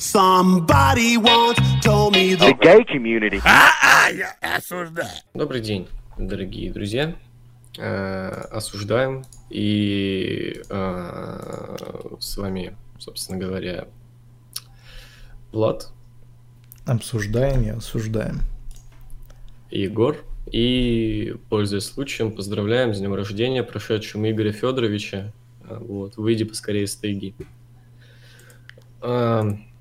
Somebody once told me The gay community. Добрый день, дорогие друзья. Э, осуждаем. И э, с вами, собственно говоря, Влад, Обсуждаем и осуждаем. Егор. И, пользуясь случаем, поздравляем с днем рождения прошедшим Игоря Федоровича. Э, Вот, выйди поскорее из тайги.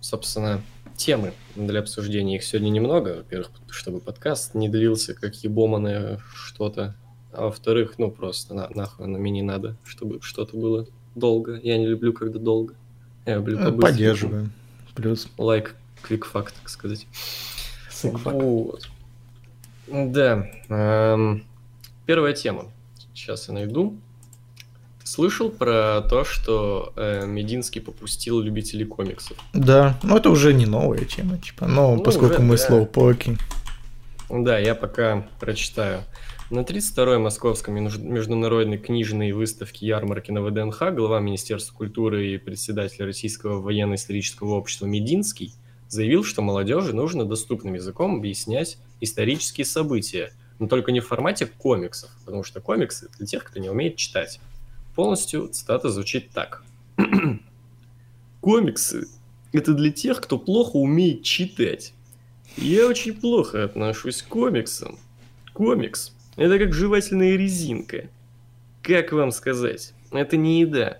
Собственно, темы для обсуждения. Их сегодня немного. Во-первых, чтобы подкаст не длился, как ебоманое что-то. А во-вторых, ну просто на, нахуй оно мне не надо, чтобы что-то было долго. Я не люблю, когда долго. Я люблю Э, побыстрее. Поддерживаем. Плюс. Лайк, квикфак, так сказать. Вот. Да. эм, первая тема. Сейчас я найду. Слышал про то, что э, Мединский попустил любителей комиксов? Да, ну это уже не новая тема, типа. Но Ну, поскольку уже, мы да. слоупоки. Да, я пока прочитаю. На 32-й Московской меж- международной книжной выставке ярмарки на ВДНХ глава Министерства культуры и председатель Российского военно-исторического общества Мединский заявил, что молодежи нужно доступным языком объяснять исторические события, но только не в формате комиксов, потому что комиксы для тех, кто не умеет читать. Полностью цитата звучит так. Комиксы – это для тех, кто плохо умеет читать. Я очень плохо отношусь к комиксам. Комикс – это как жевательная резинка. Как вам сказать? Это не еда.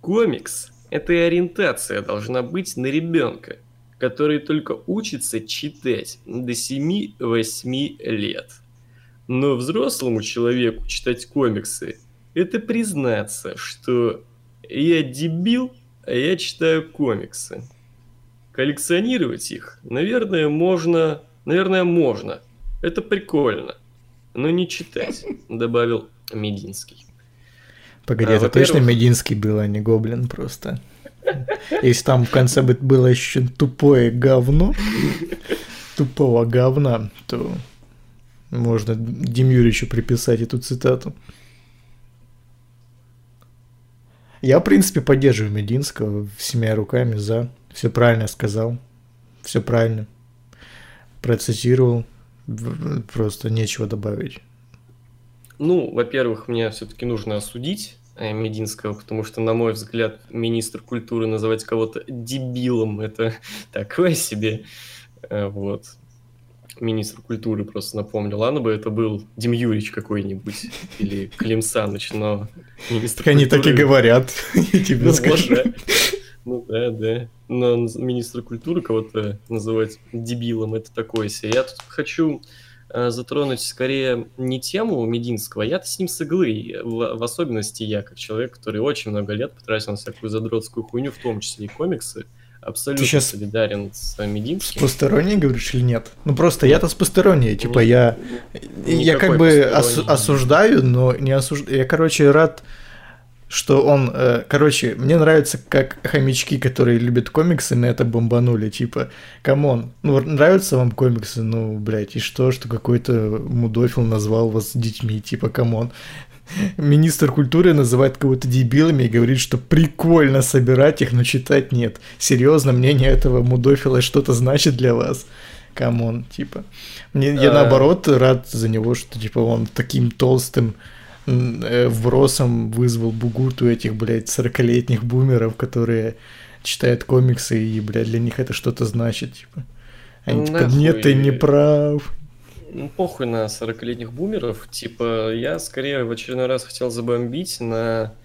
Комикс – это ориентация должна быть на ребенка, который только учится читать до 7-8 лет. Но взрослому человеку читать комиксы – это признаться, что я дебил, а я читаю комиксы. Коллекционировать их, наверное, можно... Наверное, можно. Это прикольно. Но не читать, добавил Мединский. Погоди, А, это точно Мединский был, а не Гоблин просто. Если там в конце бы было еще тупое говно, тупого говна, то можно Дим Юрьевичу приписать эту цитату. Я, в принципе, поддерживаю Мединского всеми руками за. Все правильно сказал. Все правильно. Процитировал. Просто нечего добавить. Ну, во-первых, мне все-таки нужно осудить э, Мединского, потому что, на мой взгляд, министр культуры называть кого-то дебилом – это такое себе. Э, Вот. Министр культуры просто напомнил. Ладно бы это был Дим какой-нибудь или Клим Саныч, но министр они так и культуры- говорят, я тебе Ну, вот, скажу. да. Ну да, да. Но министра культуры кого-то называть дебилом это такое себе. Я тут хочу э, затронуть скорее не тему Мединского, я-то с ним с иглы. В, в особенности я, как человек, который очень много лет потратил на всякую задротскую хуйню, в том числе и комиксы, абсолютно Ты щас солидарен с С Мединским. посторонней говоришь или нет? Ну просто я-то с посторонней, типа Ни- я, я как бы осу- осуждаю, но не осуждаю. Я, короче, рад, что он, э, короче, мне нравится, как хомячки, которые любят комиксы, на это бомбанули, типа, come on, ну нравятся вам комиксы, ну, блядь, и что, что какой-то мудофил назвал вас детьми, типа, come on. Министр культуры называет кого-то дебилами и говорит, что прикольно собирать их, но читать нет. Серьезно, мнение этого мудофила что-то значит для вас? Come on, типа. Мне, я А. наоборот рад за него, что типа он таким толстым э, вбросом вызвал бугурту этих, блядь, 40-летних бумеров, которые читают комиксы, и, блядь, для них это что-то значит, типа. Они типа, нет, ты не прав. Ну, похуй на 40-летних бумеров. Типа, я скорее в очередной раз хотел забомбить на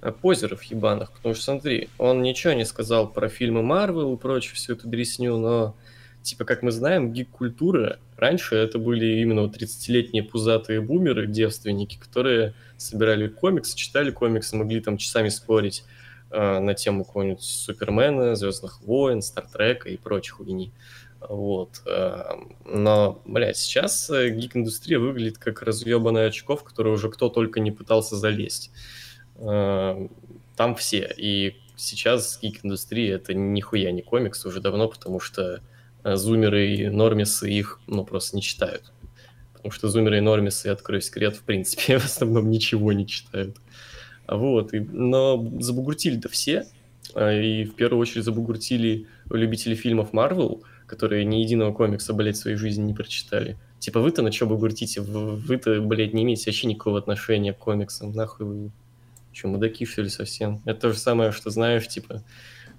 э, позеров ебаных, потому что, смотри, он ничего не сказал про фильмы Марвел и прочую всю эту дресню, но, типа, как мы знаем, гик-культура, раньше это были именно вот 30-летние пузатые бумеры, девственники, которые собирали комиксы, читали комиксы, могли там часами спорить э, на тему какого-нибудь Супермена, Звездных войн, Стартрека и прочих хуйни. Вот. э, Но, блядь, сейчас э, гик-индустрия выглядит как разъебанная очко, в которую уже кто только не пытался залезть. Э, Там все. И сейчас гик-индустрия это нихуя не комикс уже давно, потому что зумеры и нормисы их, ну, просто не читают. Потому что зумеры и нормисы, я открою секрет, в принципе, в основном ничего не читают. Вот, но забугуртили-то все, и в первую очередь забугуртили любители фильмов Марвел, которые ни единого комикса, блядь, в своей жизни не прочитали. Типа вы-то на что вы гуртите? Вы-то, блядь, не имеете вообще никакого отношения к комиксам. Нахуй вы... Че, мудаки, что ли, совсем? Это то же самое, что знаешь, типа,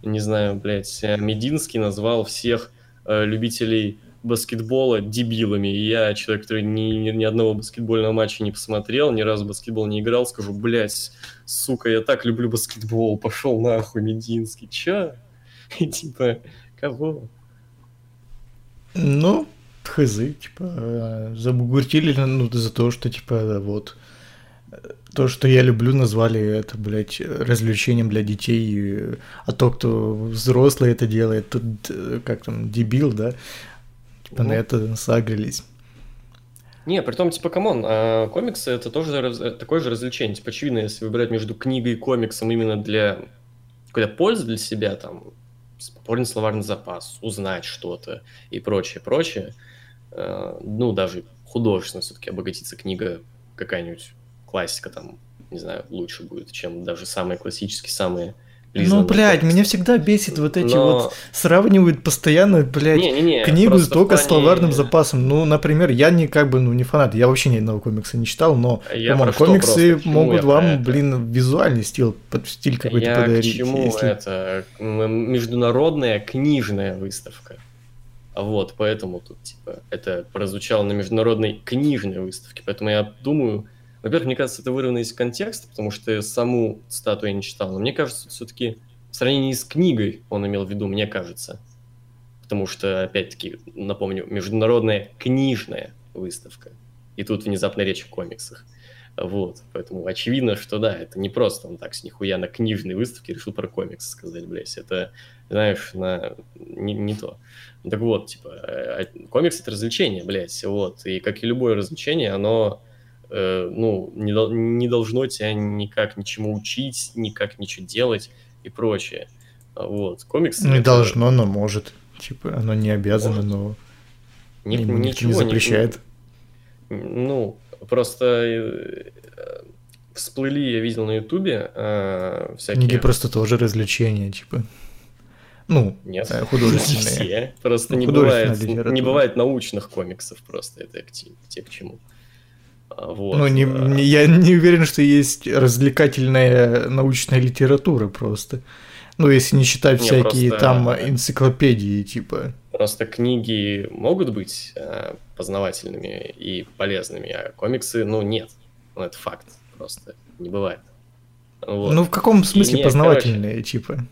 не знаю, блядь, Мединский назвал всех э, любителей баскетбола дебилами. И я, человек, который ни, ни, ни одного баскетбольного матча не посмотрел, ни разу баскетбол не играл, скажу, блядь, сука, я так люблю баскетбол, пошел нахуй, Мединский. Че? И типа, кого? Ну, хз, типа, э, забугуртили ну, за то, что, типа, вот, то, что я люблю, назвали это, блядь, развлечением для детей, а то, кто взрослый это делает, тут, э, как там, дебил, да, типа, ну. на это сагрились. Не, при том, типа, come on, а комиксы это тоже раз, такое же развлечение. Типа, очевидно, если выбирать между книгой и комиксом именно для какой-то пользы для себя, там, пополнить словарный запас, узнать что-то и прочее, прочее, э, ну, даже художественно все-таки обогатиться книга какая-нибудь классика там, не знаю, лучше будет, чем даже самые классические, самые ну, блядь, меня всегда бесит вот эти Но... вот сравнивают постоянно, блядь, не, не, не, книгу только плане... с словарным запасом. Ну, например, я не как бы, ну, не фанат, я вообще ни одного комикса не читал, но я по комиксы могут вам, блин, визуальный стиль, стиль какой-то я подарить. К чему если... это? Международная книжная выставка. Вот, поэтому тут, типа, это прозвучало на международной книжной выставке, поэтому я думаю, во-первых, мне кажется, это вырвано из контекста, потому что саму статую я не читал. Но мне кажется, все-таки в сравнении с книгой он имел в виду, мне кажется. Потому что, опять-таки, напомню, международная книжная выставка. И тут внезапно речь о комиксах. Вот, поэтому очевидно, что да, это не просто он так с нихуя на книжной выставке решил про комиксы сказать, блядь, это, знаешь, на... не, не то. Так вот, типа, э, комикс — это развлечение, блядь, вот, и как и любое развлечение, оно э, ну, не, не должно тебя никак ничему учить, никак ничего делать и прочее. А вот, комиксы... Не это... должно, но может. Типа, оно не обязано, может. но Ни, ничего не запрещает. Не, ну, просто э, всплыли, я видел на Ютубе э, всякие... Книги просто тоже развлечения, типа. Ну, Нет, э, художественные. все. Просто ну, не, бывает, не бывает научных комиксов просто. Это те, к чему. Вот. Ну, не, не, я не уверен, что есть развлекательная научная литература просто. Ну, если не считать не, всякие просто... там энциклопедии, типа. Просто книги могут быть э, познавательными и полезными, а комиксы, ну, нет. Ну, это факт просто. Не бывает. Вот. Ну, в каком смысле и познавательные, короче, типа?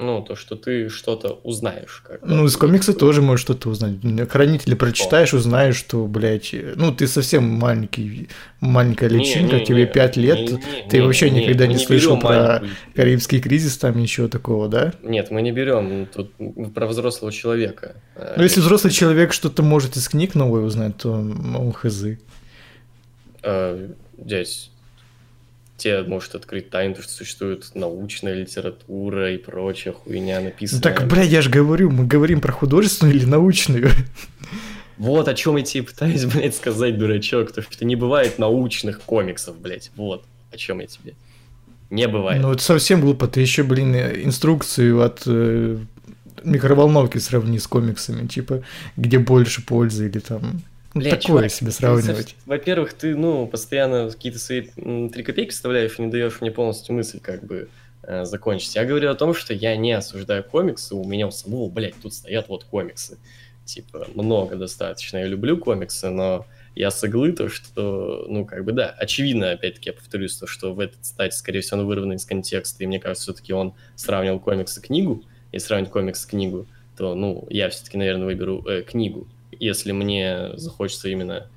Ну, то, что ты что-то узнаешь. Как ну, из комикса тоже можешь что-то узнать. Хранители прочитаешь, узнаешь, что, блядь, ну, ты совсем маленький, маленькая личинка, не, не, тебе пять лет, не, не, ты не, вообще не, никогда не, не слышал про маленькую. Карибский кризис, там ничего такого, да? Нет, мы не берем тут про взрослого человека. Ну, если взрослый человек что-то может из книг новое узнать, то, ну, хз. А, дядь, тебе может открыть тайну, что существует научная литература и прочая хуйня написанная. Ну так, бля, я же говорю, мы говорим про художественную или научную. Вот о чем я тебе пытаюсь, блядь, сказать, дурачок, то что не бывает научных комиксов, блядь, вот о чем я тебе. Не бывает. Ну это совсем глупо, ты еще, блин, инструкцию от э, микроволновки сравни с комиксами, типа, где больше пользы или там Бля, такое чувак, себе сравнивать. Во-первых, ты, ну, постоянно какие-то свои три копейки вставляешь и не даешь мне полностью мысль, как бы, э, закончить. Я говорю о том, что я не осуждаю комиксы, у меня у самого, блядь, тут стоят вот комиксы. Типа, много достаточно. Я люблю комиксы, но я с иглы то, что, ну, как бы, да, очевидно, опять-таки, я повторюсь, то, что в этот стать, скорее всего, он вырван из контекста, и мне кажется, все-таки он сравнивал комикс и книгу, и сравнить комикс и книгу, то, ну, я все-таки, наверное, выберу э, книгу, если мне захочется именно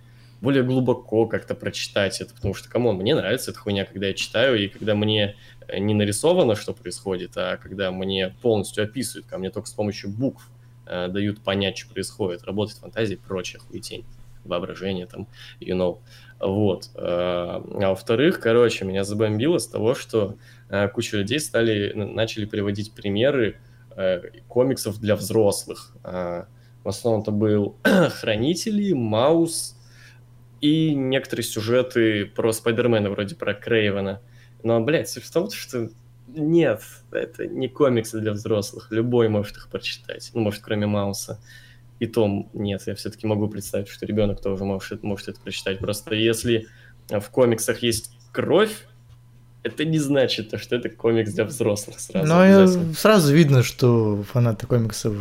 более глубоко как-то прочитать это, потому что, кому мне нравится эта хуйня, когда я читаю, и когда мне э, не нарисовано, что происходит, а когда мне полностью описывают, ко мне только с помощью букв э, дают понять, что происходит, работает фантазия и прочая хуетень, воображение там, you know. Вот. Э, а во-вторых, короче, меня забомбило с того, что э, куча людей стали, начали приводить примеры комиксов для взрослых. В основном это был Хранители, Маус и некоторые сюжеты про Спайдермена, вроде про Крейвена. Но, блядь, суть в том, что Нет, это не комиксы для взрослых. Любой может их прочитать. Ну, может, кроме Мауса. И Том, нет, я все-таки могу представить, что ребенок тоже может, может это прочитать. Просто если в комиксах есть кровь, это не значит, что это комикс для взрослых сразу. Но сразу видно, что фанаты комиксов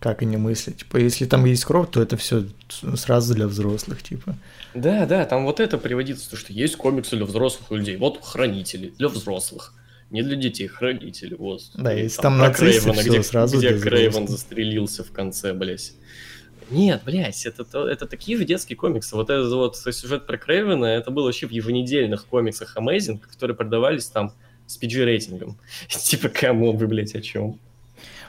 как и не мыслят. Типа, если там есть кровь, то это все сразу для взрослых, типа. Да, да, там вот это приводится, что есть комиксы для взрослых людей. Вот хранители для взрослых. Не для детей, хранители. Вот. Да, если там, там нацисты, все где, сразу где Крейвен застрелился в конце, блядь. Нет, блядь, это, это такие же детские комиксы. Вот этот вот сюжет про Крейвена, это было вообще в еженедельных комиксах Amazing, которые продавались там с PG-рейтингом. типа, кому вы, блядь, о чем?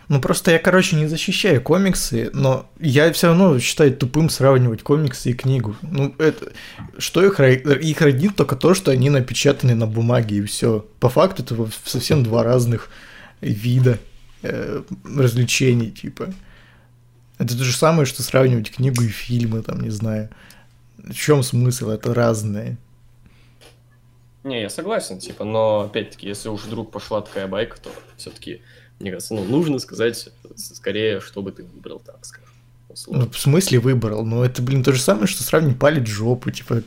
Ну просто я, короче, не защищаю комиксы, но я все равно считаю тупым сравнивать комиксы и книгу. Ну, это что их, их родит только то, что они напечатаны на бумаге, и все. По факту это совсем два разных вида э, развлечений, типа. Это то же самое, что сравнивать книгу и фильмы, там, не знаю. В чем смысл? Это разные. Не, я согласен, типа, но опять-таки, если уж вдруг пошла такая байка, то все-таки, мне кажется, ну, нужно сказать скорее, что бы ты выбрал, так скажем. Ну, в смысле выбрал? Ну, это, блин, то же самое, что сравнить палец жопу, типа,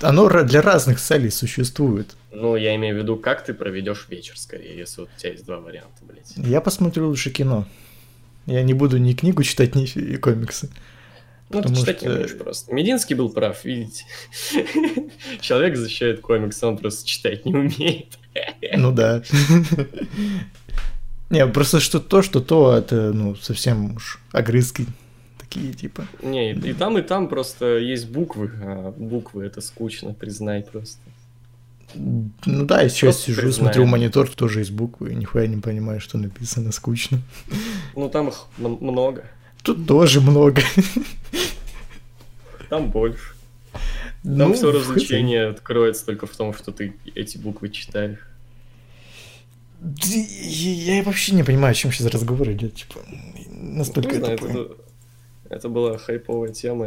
оно для разных целей существует. Ну, я имею в виду, как ты проведешь вечер, скорее, если вот у тебя есть два варианта, блядь. Я посмотрю лучше кино. Я не буду ни книгу читать, ни комиксы. Ну, ты читать что... не умеешь просто. Мединский был прав, видите. Человек защищает комиксы, он просто читать не умеет. Ну да. Не, просто что то, что то, это, ну, совсем уж огрызки такие, типа. Не, и там, и там просто есть буквы, а буквы это скучно, признай просто. Ну да, я сейчас сижу, признаем. смотрю монитор, тоже есть буквы, и нихуя не понимаю, что написано, скучно. Ну там их много. Тут тоже много. Там больше. Там ну, все развлечение откроется только в том, что ты эти буквы читаешь. Я вообще не понимаю, о чем сейчас разговор идет, типа, настолько ну, это, это, это была хайповая тема,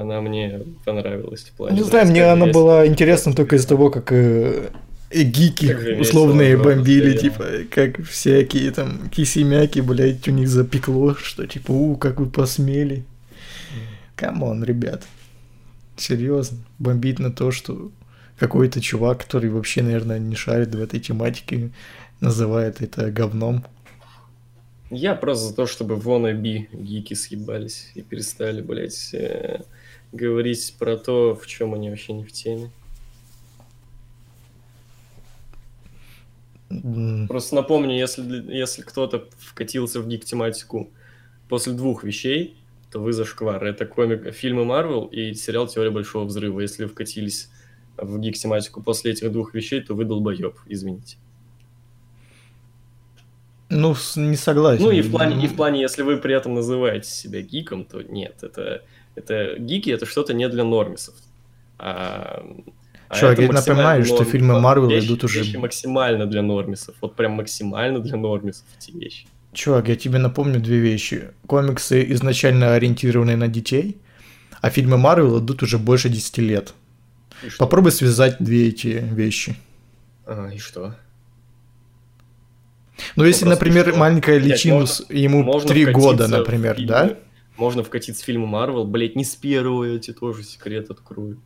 она мне понравилась в плане. Не знаю, мне она есть. была интересна только из-за того, как э, гики как условные бомбили, типа, как всякие там кисимяки, блядь, у них запекло, что типа, у, как вы посмели. Come on, ребят. Серьезно, бомбить на то, что какой-то чувак, который вообще, наверное, не шарит в этой тематике, называет это говном. Я просто за то, чтобы вон би гики съебались и перестали, блядь, э, говорить про то, в чем они вообще не в теме. Просто напомню, если, если кто-то вкатился в гик-тематику после двух вещей, то вы зашквар. Это комик, фильмы Марвел и сериал «Теория Большого Взрыва». Если вкатились в гик-тематику после этих двух вещей, то вы долбоеб, извините. Ну, не согласен. Ну и в плане, и в плане, если вы при этом называете себя гиком, то нет, это, это гики это что-то не для нормисов. А, а я напоминаю, что фильмы Марвел идут уже... Вещи максимально для нормисов, вот прям максимально для нормисов эти вещи. Чувак, я тебе напомню две вещи. Комиксы изначально ориентированы на детей, а фильмы Марвел идут уже больше 10 лет. Попробуй связать две эти вещи. А, и что? Ну, если, например, что? маленькая личинус, ему три года, например, фильмы, да? Можно вкатиться в фильмы Марвел, блять, не с первого, я тебе тоже секрет открою.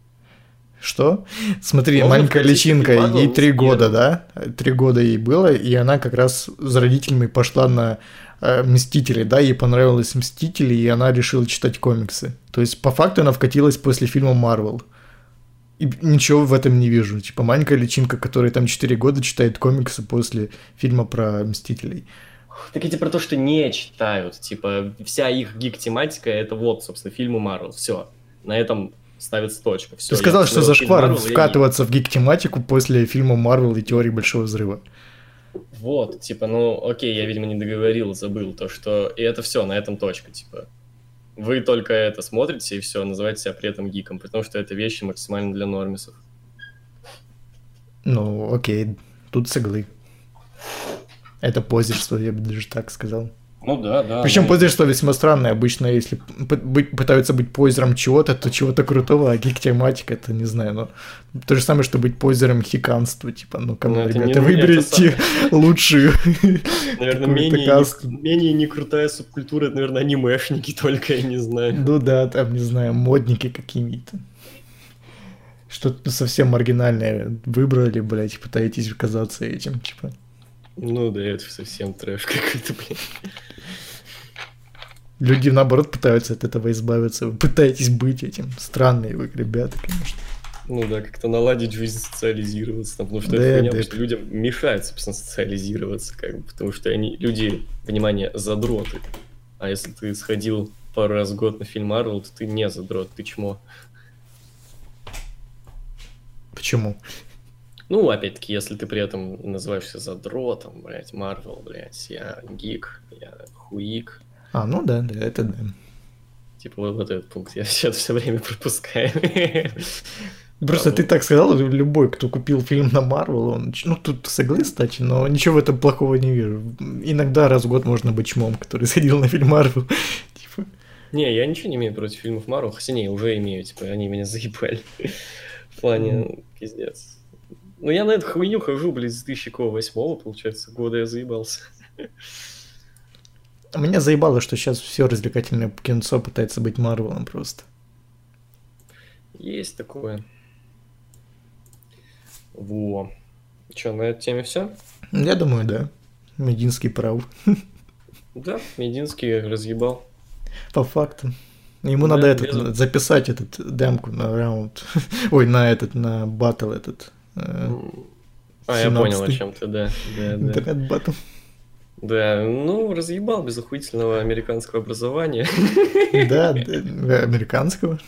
Что? Смотри, Можно маленькая личинка, ей три года, да? Три года ей было, и она как раз с родителями пошла на э, Мстители, да, ей понравилось Мстители, и она решила читать комиксы. То есть, по факту, она вкатилась после фильма Марвел. И ничего в этом не вижу. Типа маленькая личинка, которая там 4 года читает комиксы после фильма про Мстителей. Так эти про то, что не читают. Типа, вся их гик-тематика это вот, собственно, фильмы Марвел. Все. На этом ставится точка. Все, Ты сказал, что зашквар вкатываться в гик-тематику после фильма Марвел и теории Большого Взрыва. Вот, типа, ну, окей, я, видимо, не договорил, забыл то, что... И это все, на этом точка, типа. Вы только это смотрите и все, называете себя при этом гиком, потому что это вещи максимально для нормисов. Ну, окей, тут с Это позерство, я бы даже так сказал. Ну да, да. Причем да. позерство весьма странное. Обычно, если пытаются быть позером чего-то, то чего-то крутого, а гик-тематика, это не знаю, но то же самое, что быть позером хиканства, типа, ну, кому, ну, ребята, не, выберите лучшую. Наверное, менее, менее не крутая субкультура, это, наверное, анимешники только, я не знаю. Ну да, там, не знаю, модники какие-то. Что-то совсем маргинальное выбрали, блядь, пытаетесь казаться этим, типа. Ну да, это совсем трэш какой-то, блин. Люди, наоборот, пытаются от этого избавиться. Вы пытаетесь быть этим. Странные вы, ребята, конечно. Ну да, как-то наладить жизнь, социализироваться, там, потому что да, это хуйня, что людям мешает, собственно, социализироваться, как бы, потому что они, люди, внимание, задроты. А если ты сходил пару раз в год на фильм Марвел, то ты не задрот, ты чмо. Почему? Ну, опять-таки, если ты при этом называешься задротом, блядь, Марвел, блядь, я гик, я хуик. А, ну да, да, это да. Типа вот, вот этот пункт я сейчас все время пропускаю. Просто а, ты так сказал, любой, кто купил фильм на Марвел, он, ну, тут согласен, кстати, но ничего в этом плохого не вижу. Иногда раз в год можно быть чмом, который сходил на фильм Марвел. типа. Не, я ничего не имею против фильмов Марвел, хотя не, уже имею, типа, они меня заебали. в плане, пиздец. Ну, я на эту хуйню хожу, блядь, с 2008 получается, года я заебался. Меня заебало, что сейчас все развлекательное кинцо пытается быть Марвелом просто. Есть такое. Во. Че, на этой теме все? Я думаю, да. Мединский прав. Да, Мединский разъебал. По факту. Ему да, надо этот, записать этот демку на раунд. Ой, на этот, на батл этот. Э, а, я понял, о чем ты, да. да, да. Интернет-батл. Да, ну, разъебал без охуительного американского образования. Да, американского.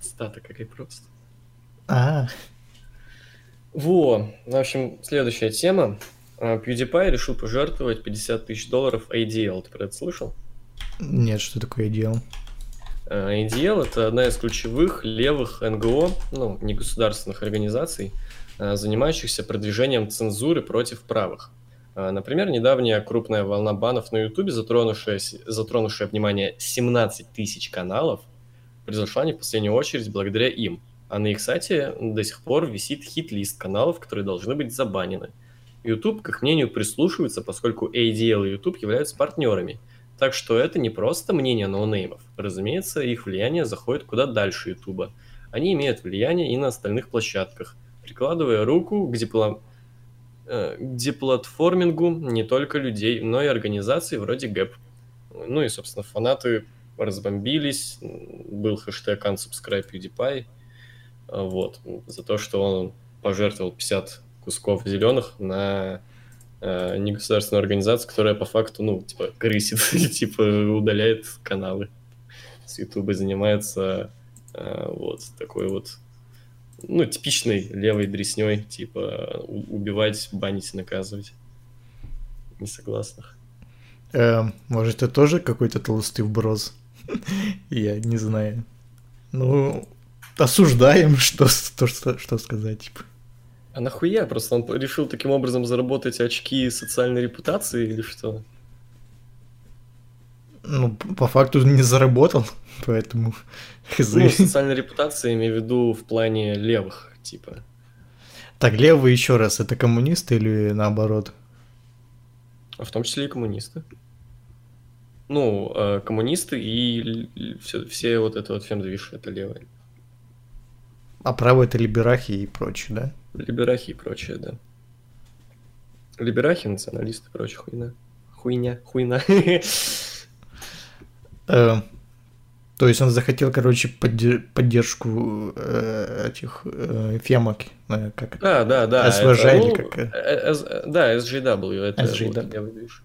Стата какая просто. А. Во, в общем, следующая тема. А, PewDiePie решил пожертвовать 50 тысяч долларов ADL. Ты про это слышал? Нет, что такое ADL? ADL – это одна из ключевых левых НГО, ну, негосударственных организаций, а, занимающихся продвижением цензуры против правых. А, например, недавняя крупная волна банов на Ютубе, затронувшая, затронувшая внимание 17 тысяч каналов, произошла не в последнюю очередь благодаря им. А на их сайте до сих пор висит хит-лист каналов, которые должны быть забанены. YouTube, к их мнению, прислушивается, поскольку ADL и YouTube являются партнерами – так что это не просто мнение ноунеймов. Разумеется, их влияние заходит куда дальше Ютуба. Они имеют влияние и на остальных площадках, прикладывая руку к, дипло... э, к деплатформингу не только людей, но и организаций вроде ГЭП. Ну и, собственно, фанаты разбомбились, был хэштег unsubscribe PewDiePie, вот, за то, что он пожертвовал 50 кусков зеленых на э, негосударственную организацию, которая по факту, ну, типа, крысит, типа, удаляет каналы с Ютуба, занимается э, вот такой вот, ну, типичной левой дресней, типа, убивать, банить, наказывать несогласных. Э, может, это тоже какой-то толстый вброс? Я не знаю. Ну, осуждаем, что, что, что сказать, типа. А нахуя? Просто он решил таким образом заработать очки социальной репутации или что? Ну, по факту не заработал, поэтому... Ну, социальная репутация, имею в виду в плане левых, типа. Так, левые еще раз, это коммунисты или наоборот? А в том числе и коммунисты. Ну, э, коммунисты и все, все вот это вот фемдвиш, это левые. А правые это либерахи и прочее, да? Либерахи и прочее, да. Либерахи, националисты и прочая хуйня. Хуйня, хуйня. Э, то есть он захотел, короче, поддержку э, этих э, фемок, как Да, да, да. СВЖ или ну, как? Да, SJW, это SJW. я вижу.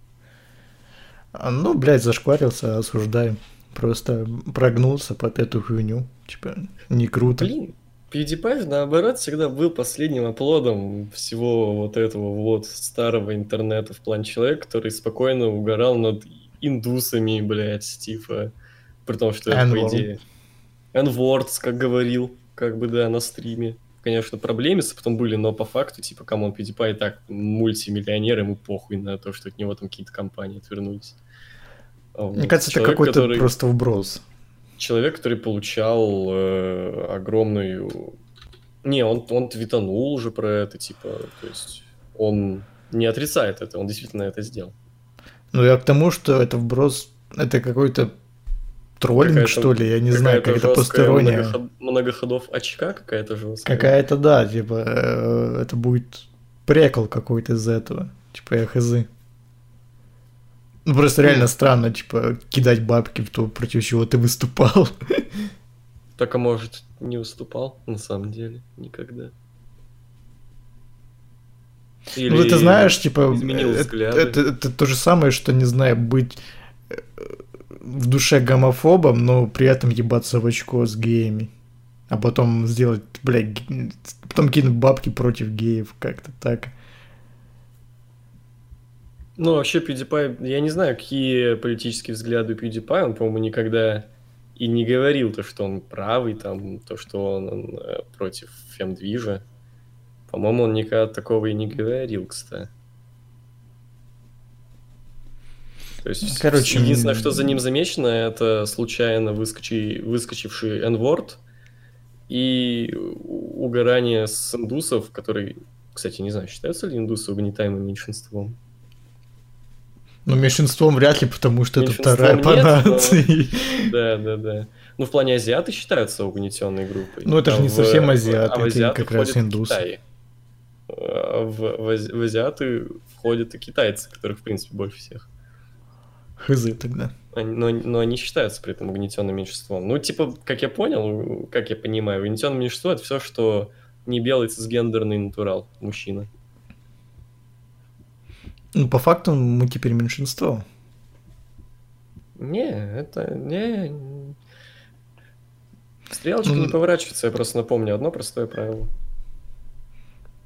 А, ну, блядь, зашкварился, осуждаем. Просто прогнулся под эту хуйню. Типа, не круто. Блин, PewDiePie, наоборот, всегда был последним оплодом всего вот этого вот старого интернета в плане человека, который спокойно угорал над индусами, блядь, типа, при том, что это, по идее, он как говорил, как бы, да, на стриме. Конечно, проблемисы потом были, но по факту, типа, come on, PewDiePie и так мультимиллионер, ему похуй на то, что от него там какие-то компании отвернулись. Вот. Мне кажется, Человек, это какой-то который... просто вброс. Человек, который получал э, огромную... Не, он, он твитанул уже про это, типа, то есть он не отрицает это, он действительно это сделал. Ну, я к тому, что это вброс, это какой-то троллинг, что ли, я не знаю, как это посторонняя. Многоход... Многоходов очка какая-то жесткая. Какая-то, да, типа, э, это будет прекол какой-то из этого, типа, я хз. Ну, просто реально странно, типа, кидать бабки в то, против чего ты выступал. Так, а может, не выступал, на самом деле, никогда. Или ну, ты знаешь, типа, это, это, это то же самое, что, не знаю, быть э, в душе гомофобом, но при этом ебаться в очко с геями. А потом сделать, блядь, потом кинуть бабки против геев, как-то так. Ну, вообще, PewDiePie, я не знаю, какие политические взгляды PewDiePie, он, по-моему, никогда и не говорил то, что он правый, там, то, что он, он э, против фемдвижа. По-моему, он никогда такого и не говорил, кстати. То есть, Короче, единственное, что за ним замечено, это случайно выскочи, выскочивший n и угорание с индусов, который, кстати, не знаю, считаются ли индусы угнетаемым меньшинством? Ну, меньшинством вряд ли, потому что это вторая по нации. Да, да, да. Ну, в плане азиаты считаются угнетенной группой. Ну, это же не совсем азиаты, а это как раз индусы. А в, в, в азиаты входят и китайцы, которых, в принципе, больше всех. Хызы тогда. Они, но, но они считаются при этом угнетенным меньшинством. Ну, типа, как я понял, как я понимаю, угнетенное меньшинство это все, что не белый цисгендерный натурал, мужчина. Ну, по факту мы теперь меньшинство. Не, это не. Стрелочка ну, не поворачивается, я просто напомню одно простое правило.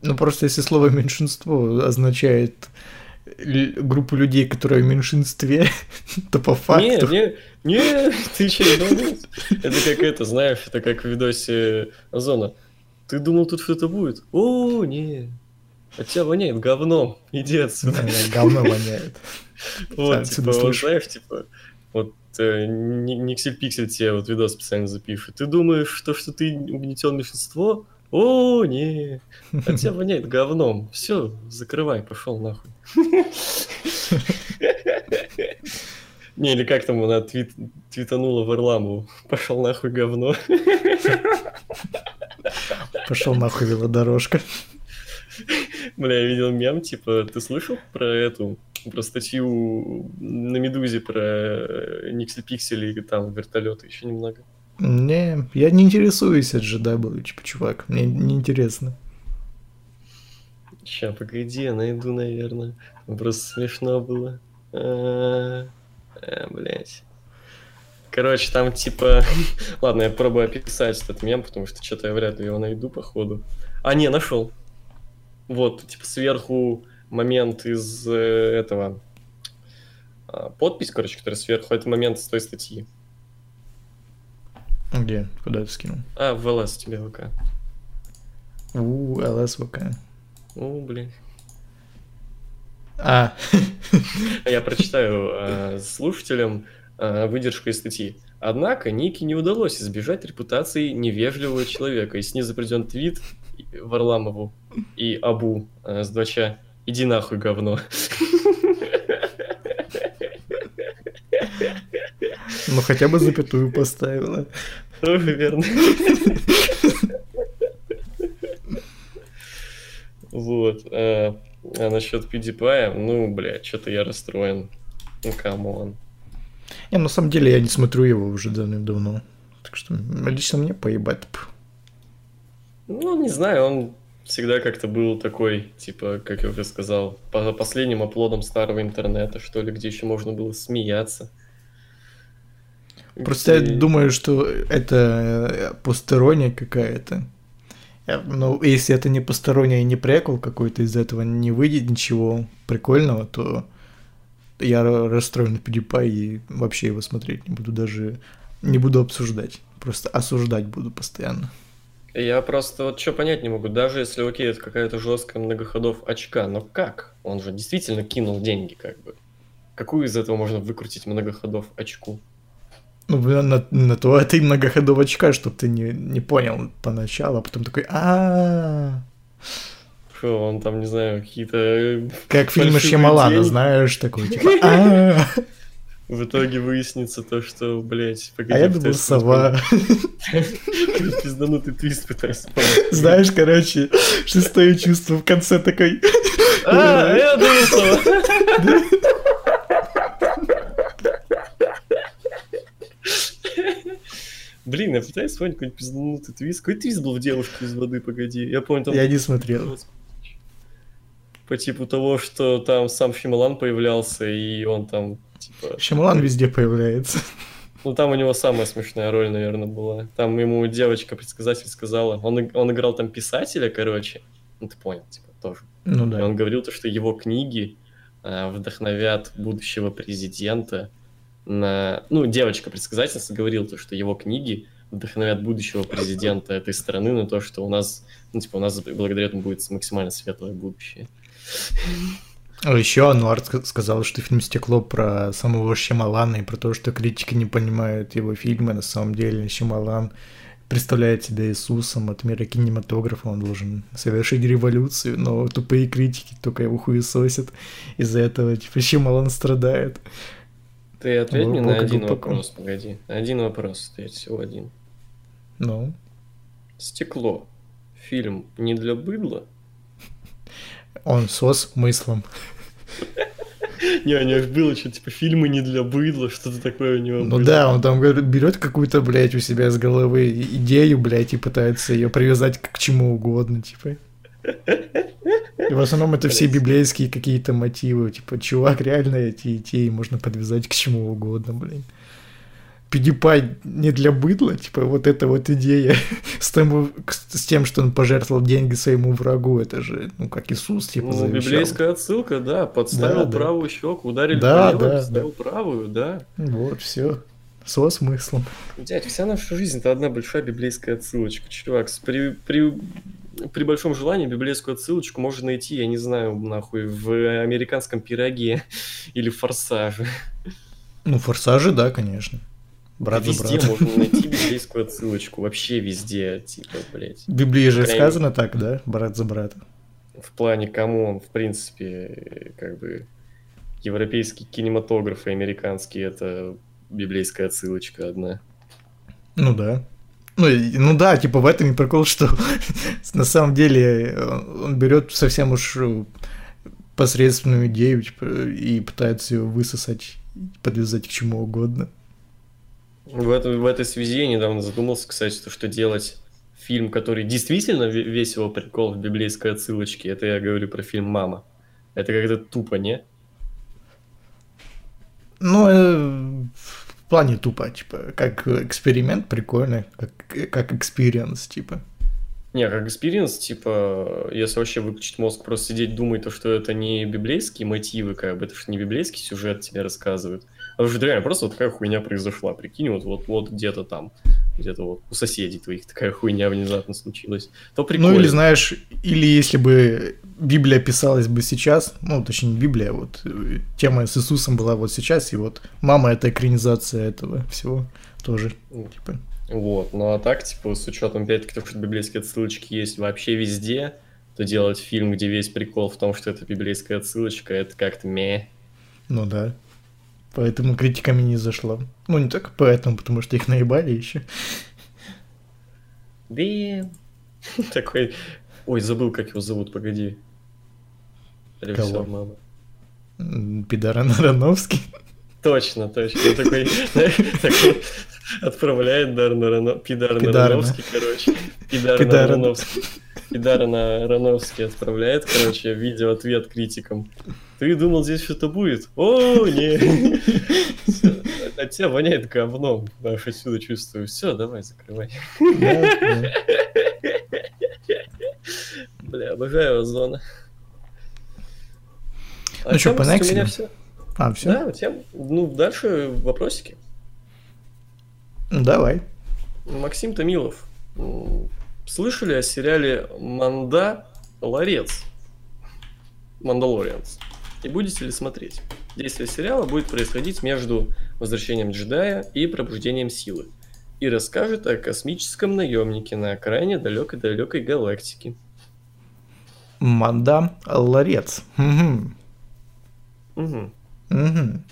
Ну, просто если слово меньшинство означает группу людей, которые в меньшинстве, то по факту... Не, не, не, ты че, Это как это, знаешь, это как в видосе Озона. Ты думал, тут что-то будет? О, не. От тебя воняет говном. Иди отсюда. Говно воняет. Вот, типа, вот, знаешь, типа, вот Никсель Пиксель тебе вот видос специально запишет. Ты думаешь, что, что ты угнетен меньшинство? О, не, от тебя воняет говном. Все, закрывай, пошел нахуй. Не, или как там она твит, твитанула Варламову. Пошел нахуй говно. Пошел нахуй велодорожка. Бля, я видел мем, типа, ты слышал про эту, про статью на Медузе про Никсель Пиксель и там вертолеты еще немного? Не, я не интересуюсь от GW, типа, чувак, мне не интересно. Ща, погоди, я найду, наверное. Просто смешно было. А, а, блять. Короче, там типа... Ладно, я пробую описать этот мем, потому что что-то я вряд ли его найду, походу. А, не, нашел. Вот, типа сверху момент из э, этого... А, подпись, короче, которая сверху, это момент с той статьи. Где? Куда ты скинул? А, в ЛС тебе ВК. У, ЛС ВК. У, блин. А. Я прочитаю э, слушателям э, выдержку из статьи. Однако Нике не удалось избежать репутации невежливого человека. И снизу придет твит Варламову и Абу э, с двача. Иди нахуй, говно. Ну, хотя бы запятую поставила. Верно. Вот. А, а насчет PewDiePie, ну, блядь, что-то я расстроен. Ну, come on. Не, на самом деле я не смотрю его уже давным-давно. Так что лично мне поебать. Ну, не знаю, он всегда как-то был такой, типа, как я уже сказал, по последним оплодом старого интернета, что ли, где еще можно было смеяться. Просто где... я думаю, что это постерония какая-то. Ну, если это не посторонний и не прикол какой-то из этого не выйдет ничего прикольного, то я расстроен на PewDiePie и вообще его смотреть не буду даже... Не буду обсуждать. Просто осуждать буду постоянно. Я просто вот что понять не могу. Даже если, окей, это какая-то жесткая многоходов очка, но как? Он же действительно кинул деньги, как бы. Какую из этого можно выкрутить многоходов очку? Ну, на, на то это и многоходовочка, чтобы ты не, не понял поначалу, а потом такой а Что, он там, не знаю, какие-то... Как фильмы Шьямалана, знаешь, такой, типа а В итоге выяснится то, что, блядь, погоди. А я думал, сова. Пизданутый твист пытаюсь Знаешь, короче, шестое чувство в конце такой... А, я думал, сова. Блин, я пытаюсь вспомнить какой-нибудь пизданутый твист. Какой твист был в «Девушке из воды», погоди. Я помню, там... Я не смотрел. По типу того, что там сам Шималан появлялся, и он там, типа... Шималан везде появляется. Ну, там у него самая смешная роль, наверное, была. Там ему девочка-предсказатель сказала... Он, он играл там писателя, короче. Ну, ты понял, типа, тоже. Ну, да. И он говорил то, что его книги э, вдохновят будущего президента на... Ну, девочка-предсказательница говорила то, что его книги вдохновят будущего президента этой страны на то, что у нас, ну, типа, у нас благодаря этому будет максимально светлое будущее. А еще Ануар сказал, что фильм «Стекло» про самого Шималана и про то, что критики не понимают его фильмы. На самом деле Шималан представляет себя Иисусом от мира кинематографа, он должен совершить революцию, но тупые критики только его хуесосят. Из-за этого, типа, Шималан страдает. Ты ответь мне на один вопрос, погоди. Один вопрос, ответь, всего один. Ну? Стекло. Фильм не для быдла? Он сос мыслом. Не, у него было что-то типа фильмы не для быдла, что-то такое у него Ну да, он там берет какую-то, блядь, у себя с головы идею, блядь, и пытается ее привязать к чему угодно, типа. И в основном это все библейские какие-то мотивы. Типа, чувак, реально эти идеи можно подвязать к чему угодно, блин. PewDiePie не для быдла, типа, вот эта вот идея с тем, с тем, что он пожертвовал деньги своему врагу, это же, ну, как Иисус, типа, Ну, завещал. библейская отсылка, да, подставил да, правую да. щеку, ударили да, по левой, да, подставил да. правую, да. Вот, все со смыслом. Дядь, вся наша жизнь это одна большая библейская отсылочка. Чувак, при, при при большом желании библейскую отсылочку можно найти, я не знаю, нахуй, в американском пироге или форсаже. Ну, форсаже, да, конечно. Брат везде за можно найти библейскую отсылочку, вообще везде, типа, блядь. В Библии же Крайне... сказано так, да, брат за брата. В плане, кому он, в принципе, как бы, европейский кинематограф и американский, это библейская отсылочка одна. Ну да. Ну, ну да, типа в этом и прикол, что на самом деле он берет совсем уж э, посредственную идею типа, и пытается ее высосать, подвязать к чему угодно. В, этом, в этой связи я недавно задумался, кстати, то, что делать фильм, который действительно весь его прикол в библейской отсылочке, это я говорю про фильм «Мама». Это как-то тупо, не? Ну, э, плане тупо, типа, как эксперимент прикольный, как, как experience, типа. Не, как experience, типа, если вообще выключить мозг, просто сидеть думать, то, что это не библейские мотивы, как бы, это же не библейский сюжет тебе рассказывают. А уже реально просто вот такая хуйня произошла, прикинь, вот, вот, вот где-то там, где-то вот у соседей твоих такая хуйня внезапно случилась. То прикольно. Ну или знаешь, или если бы Библия писалась бы сейчас, ну точнее не Библия, вот э, тема с Иисусом была вот сейчас, и вот мама это экранизация этого всего тоже. Типа. Вот, ну а так, типа, с учетом, опять-таки, что библейские отсылочки есть вообще везде, то делать фильм, где весь прикол в том, что это библейская отсылочка, это как-то ме. Ну да. Поэтому критиками не зашло. Ну, не только поэтому, потому что их наебали еще. Блин. Такой... Ой, забыл, как его зовут, погоди. Режиссер мама. Пидора Нарановский. Точно, точно. Он такой, такой отправляет Дар Нарано... Пидар Нарановский, короче. Пидар Нарановский. Пидар Нарановский отправляет, короче, видео-ответ критикам. Ты думал, здесь что-то будет? О, не. От тебя воняет говном. Аж отсюда чувствую. Все, давай, закрывай. Бля, обожаю Озона. А ну что, по У меня все. А, все? Да, тем, ну, дальше вопросики. Давай. Максим Томилов. Слышали о сериале Манда Ларец? Мандалорианс. И будете ли смотреть? Действие сериала будет происходить между возвращением джедая и пробуждением силы. И расскажет о космическом наемнике на окраине далекой-далекой галактики. Манда Ларец. Угу. Угу. Угу.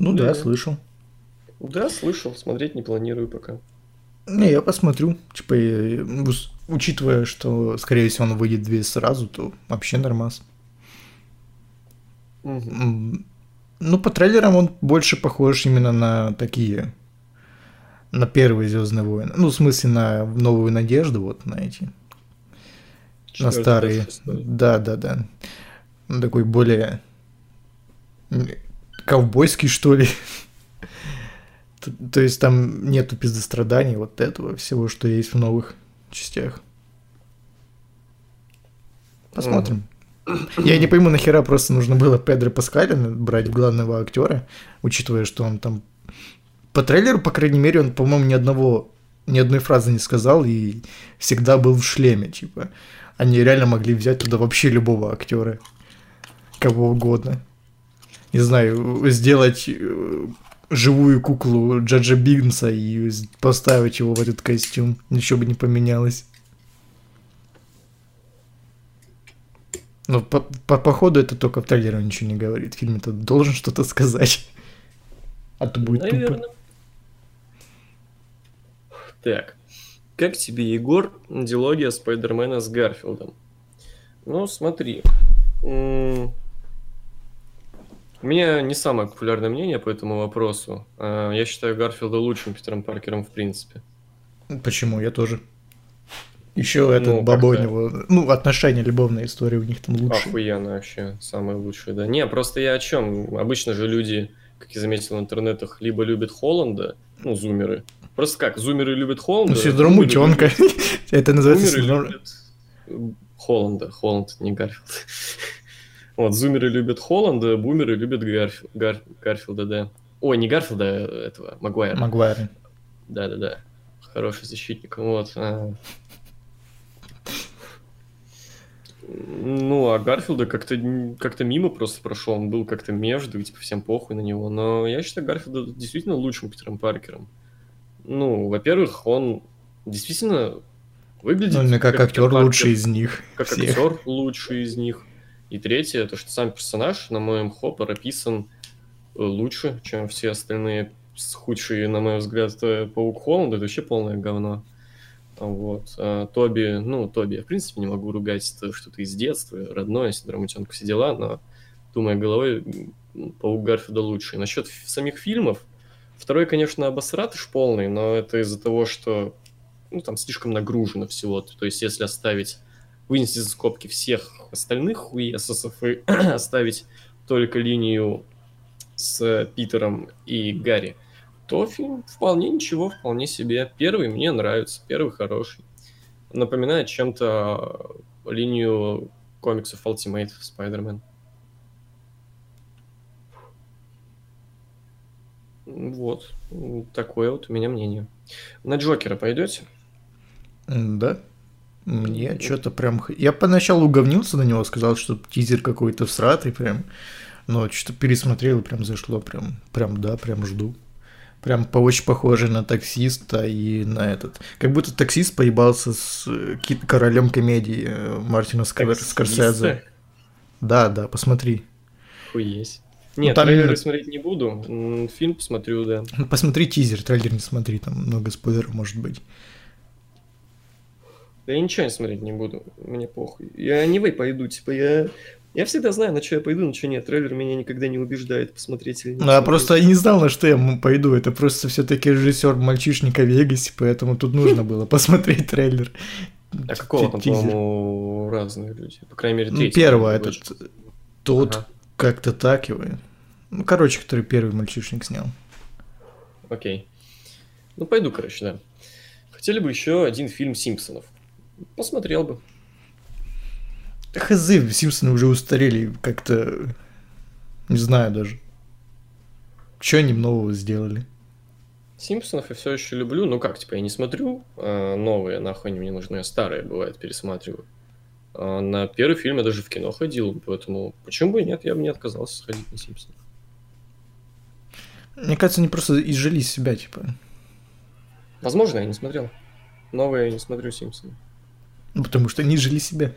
Ну да, Да. слышал. Да, слышал, смотреть не планирую пока. Не, я посмотрю. Типа, учитывая, что, скорее всего, он выйдет две сразу, то вообще нормас. Ну, по трейлерам он больше похож именно на такие, на первые Звездные войны. Ну, в смысле, на новую надежду, вот на эти, на Четвёртый, старые. шестой. Да, да, да. Он такой более ковбойский, что ли. То есть там нету пиздостраданий вот этого всего, что есть в новых частях. Посмотрим. Я не пойму, нахера просто нужно было Педро Паскаля брать в главного актера, учитывая, что он там... По трейлеру, по крайней мере, он, по-моему, ни одного, ни одной фразы не сказал и всегда был в шлеме, типа. Они реально могли взять туда вообще любого актера, кого угодно. Не знаю, сделать э, живую куклу Джаджа Бигнса и поставить его в этот костюм. Ничего бы не поменялось. Но по, по, походу это только в трейлере ничего не говорит. Фильм это должен что-то сказать. А то будет тупо. Наверное. Так. Как тебе, Егор, дилогия Спайдермена с Гарфилдом? Ну, смотри. У меня не самое популярное мнение по этому вопросу. А, Я считаю Гарфилда лучшим Питером Паркером в принципе. Почему? Я тоже. Еще этот Ну, баба у него, ну, отношения, любовная история у них там лучше. Охуенно вообще, самое лучшее, да. Не, просто я о чем? Обычно же люди, как я заметил в интернетах, либо любят Холланда, ну, зумеры. Просто как, зумеры любят Холланда. Ну, синдром утенка. Это называется синдром... э, Холланда. Холланд, не Гарфилд. Вот, зумеры любят Холланда, бумеры любят Гарфи- Гар- Гарфилда, да. Ой, не Гарфилда, а этого, Магуайра. Магуайр. Да-да-да. Хороший защитник. Вот. а. Ну, а Гарфилда как-то как мимо просто прошел. Он был как-то между, и, типа, всем похуй на него. Но я считаю Гарфилда действительно лучшим Питером Паркером. Ну, во-первых, он действительно выглядит... Ну, как Питер актер Паркер, лучший из них. Как всех. актер лучший из них. И третье, то, что сам персонаж на моем хоппер описан э, лучше, чем все остальные худшие, на мой взгляд, э, Паук Холланд, это вообще полное говно. Вот. А Тоби, ну, Тоби, я, в принципе, не могу ругать, это что-то из детства, родное, синдром утенка, все дела, но, думая головой, Паук Гарфилда лучше. Насчет ф- самих фильмов, второй, конечно, обосратыш полный, но это из-за того, что, ну, там слишком нагружено всего. То есть, если оставить вынести за скобки всех остальных хуесосов и оставить только линию с Питером и Гарри, то фильм вполне ничего, вполне себе. Первый мне нравится, первый хороший. Напоминает чем-то линию комиксов Ultimate Spider-Man. Вот, такое вот у меня мнение. На Джокера пойдете? Да. Мне что-то прям... Я поначалу уговнился на него, сказал, что тизер какой-то всратый прям. Но что-то пересмотрел и прям зашло. Прям, прям да, прям жду. Прям по очень похоже на таксиста и на этот. Как будто таксист поебался с э, ки- королем комедии э, Мартина Скор-? Скорсезе. Да, да, посмотри. Хуесь. Ну, Нет, там трейлеры именно- смотреть не буду. Фильм посмотрю, да. Ну, Посмотри тизер, трейлер не смотри, там много спойлеров может быть. Да я ничего не смотреть не буду. Мне похуй. Я не вы пойду, типа я... Я всегда знаю, на что я пойду, на что нет. Трейлер меня никогда не убеждает посмотреть или не Ну, я просто и не знал, на что я пойду. Это просто все-таки режиссер мальчишника в Вегасе, поэтому тут нужно было посмотреть трейлер. А какого там, по-моему, разные люди? По крайней мере, Ну, третий. первого этот, тот как-то так его. Ну, короче, который первый мальчишник снял. окей. Ну, пойду, короче, да. Хотели бы еще один фильм Симпсонов. Посмотрел бы. Хз, Симпсоны уже устарели как-то... Не знаю даже. Что они нового сделали? Симпсонов я все еще люблю. Ну как, типа, я не смотрю э, новые, нахуй они мне нужны, я старые, бывает, пересматриваю. А на первый фильм я даже в кино ходил, поэтому почему бы и нет, я бы не отказался сходить на Симпсонов. Мне кажется, они просто изжили себя, типа. Возможно, я не смотрел. Новые я не смотрю Симпсоны. Ну, потому что они жили себя.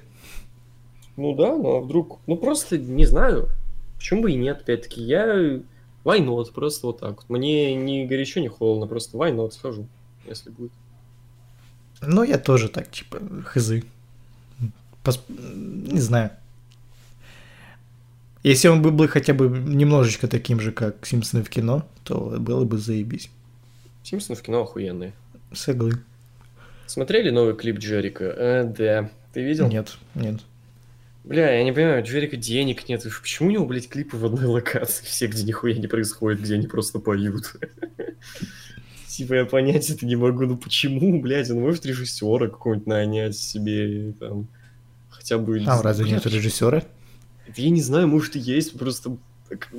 Ну да, ну а вдруг... Ну просто не знаю. Почему бы и нет, опять-таки. Я... Why not? Просто вот так вот. Мне ни горячо, ни холодно. Просто why not? Схожу, если будет. Ну, я тоже так, типа, хзы. Пос... Не знаю. Если он был бы хотя бы немножечко таким же, как Симпсоны в кино, то было бы заебись. Симпсоны в кино охуенные. Соглы. Смотрели новый клип Джерика? Э, да. Ты видел? Нет, нет. Бля, я не понимаю, у Джерика денег нет. Почему у него, блядь, клипы в одной локации? Все, где нихуя не происходит, где они просто поют. Типа я понять это не могу. Ну почему, блядь, он может режиссера какого-нибудь нанять себе там хотя бы... А, разве нет режиссера? Я не знаю, может и есть, просто...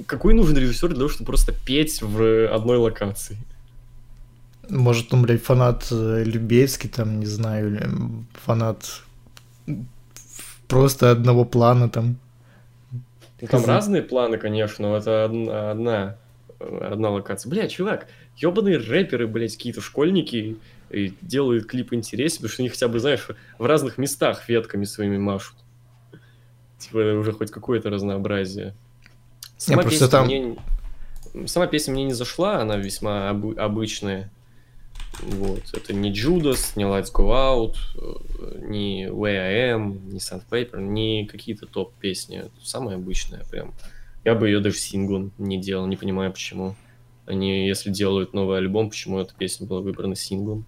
Какой нужен режиссер для того, чтобы просто петь в одной локации? Может, он, блядь, фанат э, Любецкий, там, не знаю, фанат просто одного плана там. Ну, там разные планы, конечно, но это одна, одна, одна локация. Бля, чувак, ебаные рэперы, блядь, какие-то школьники и делают клип интереснее, потому что они хотя бы, знаешь, в разных местах ветками своими машут. Типа уже хоть какое-то разнообразие. Сама, Я песня там... мне... Сама песня мне не зашла, она весьма об... обычная. Вот. Это не Judas, не Let's Go Out, э, не Where I Am, не Sandpaper, не какие-то топ-песни. Самая обычная прям. Я бы ее даже синглом не делал, не понимаю почему. Они, если делают новый альбом, почему эта песня была выбрана синглом?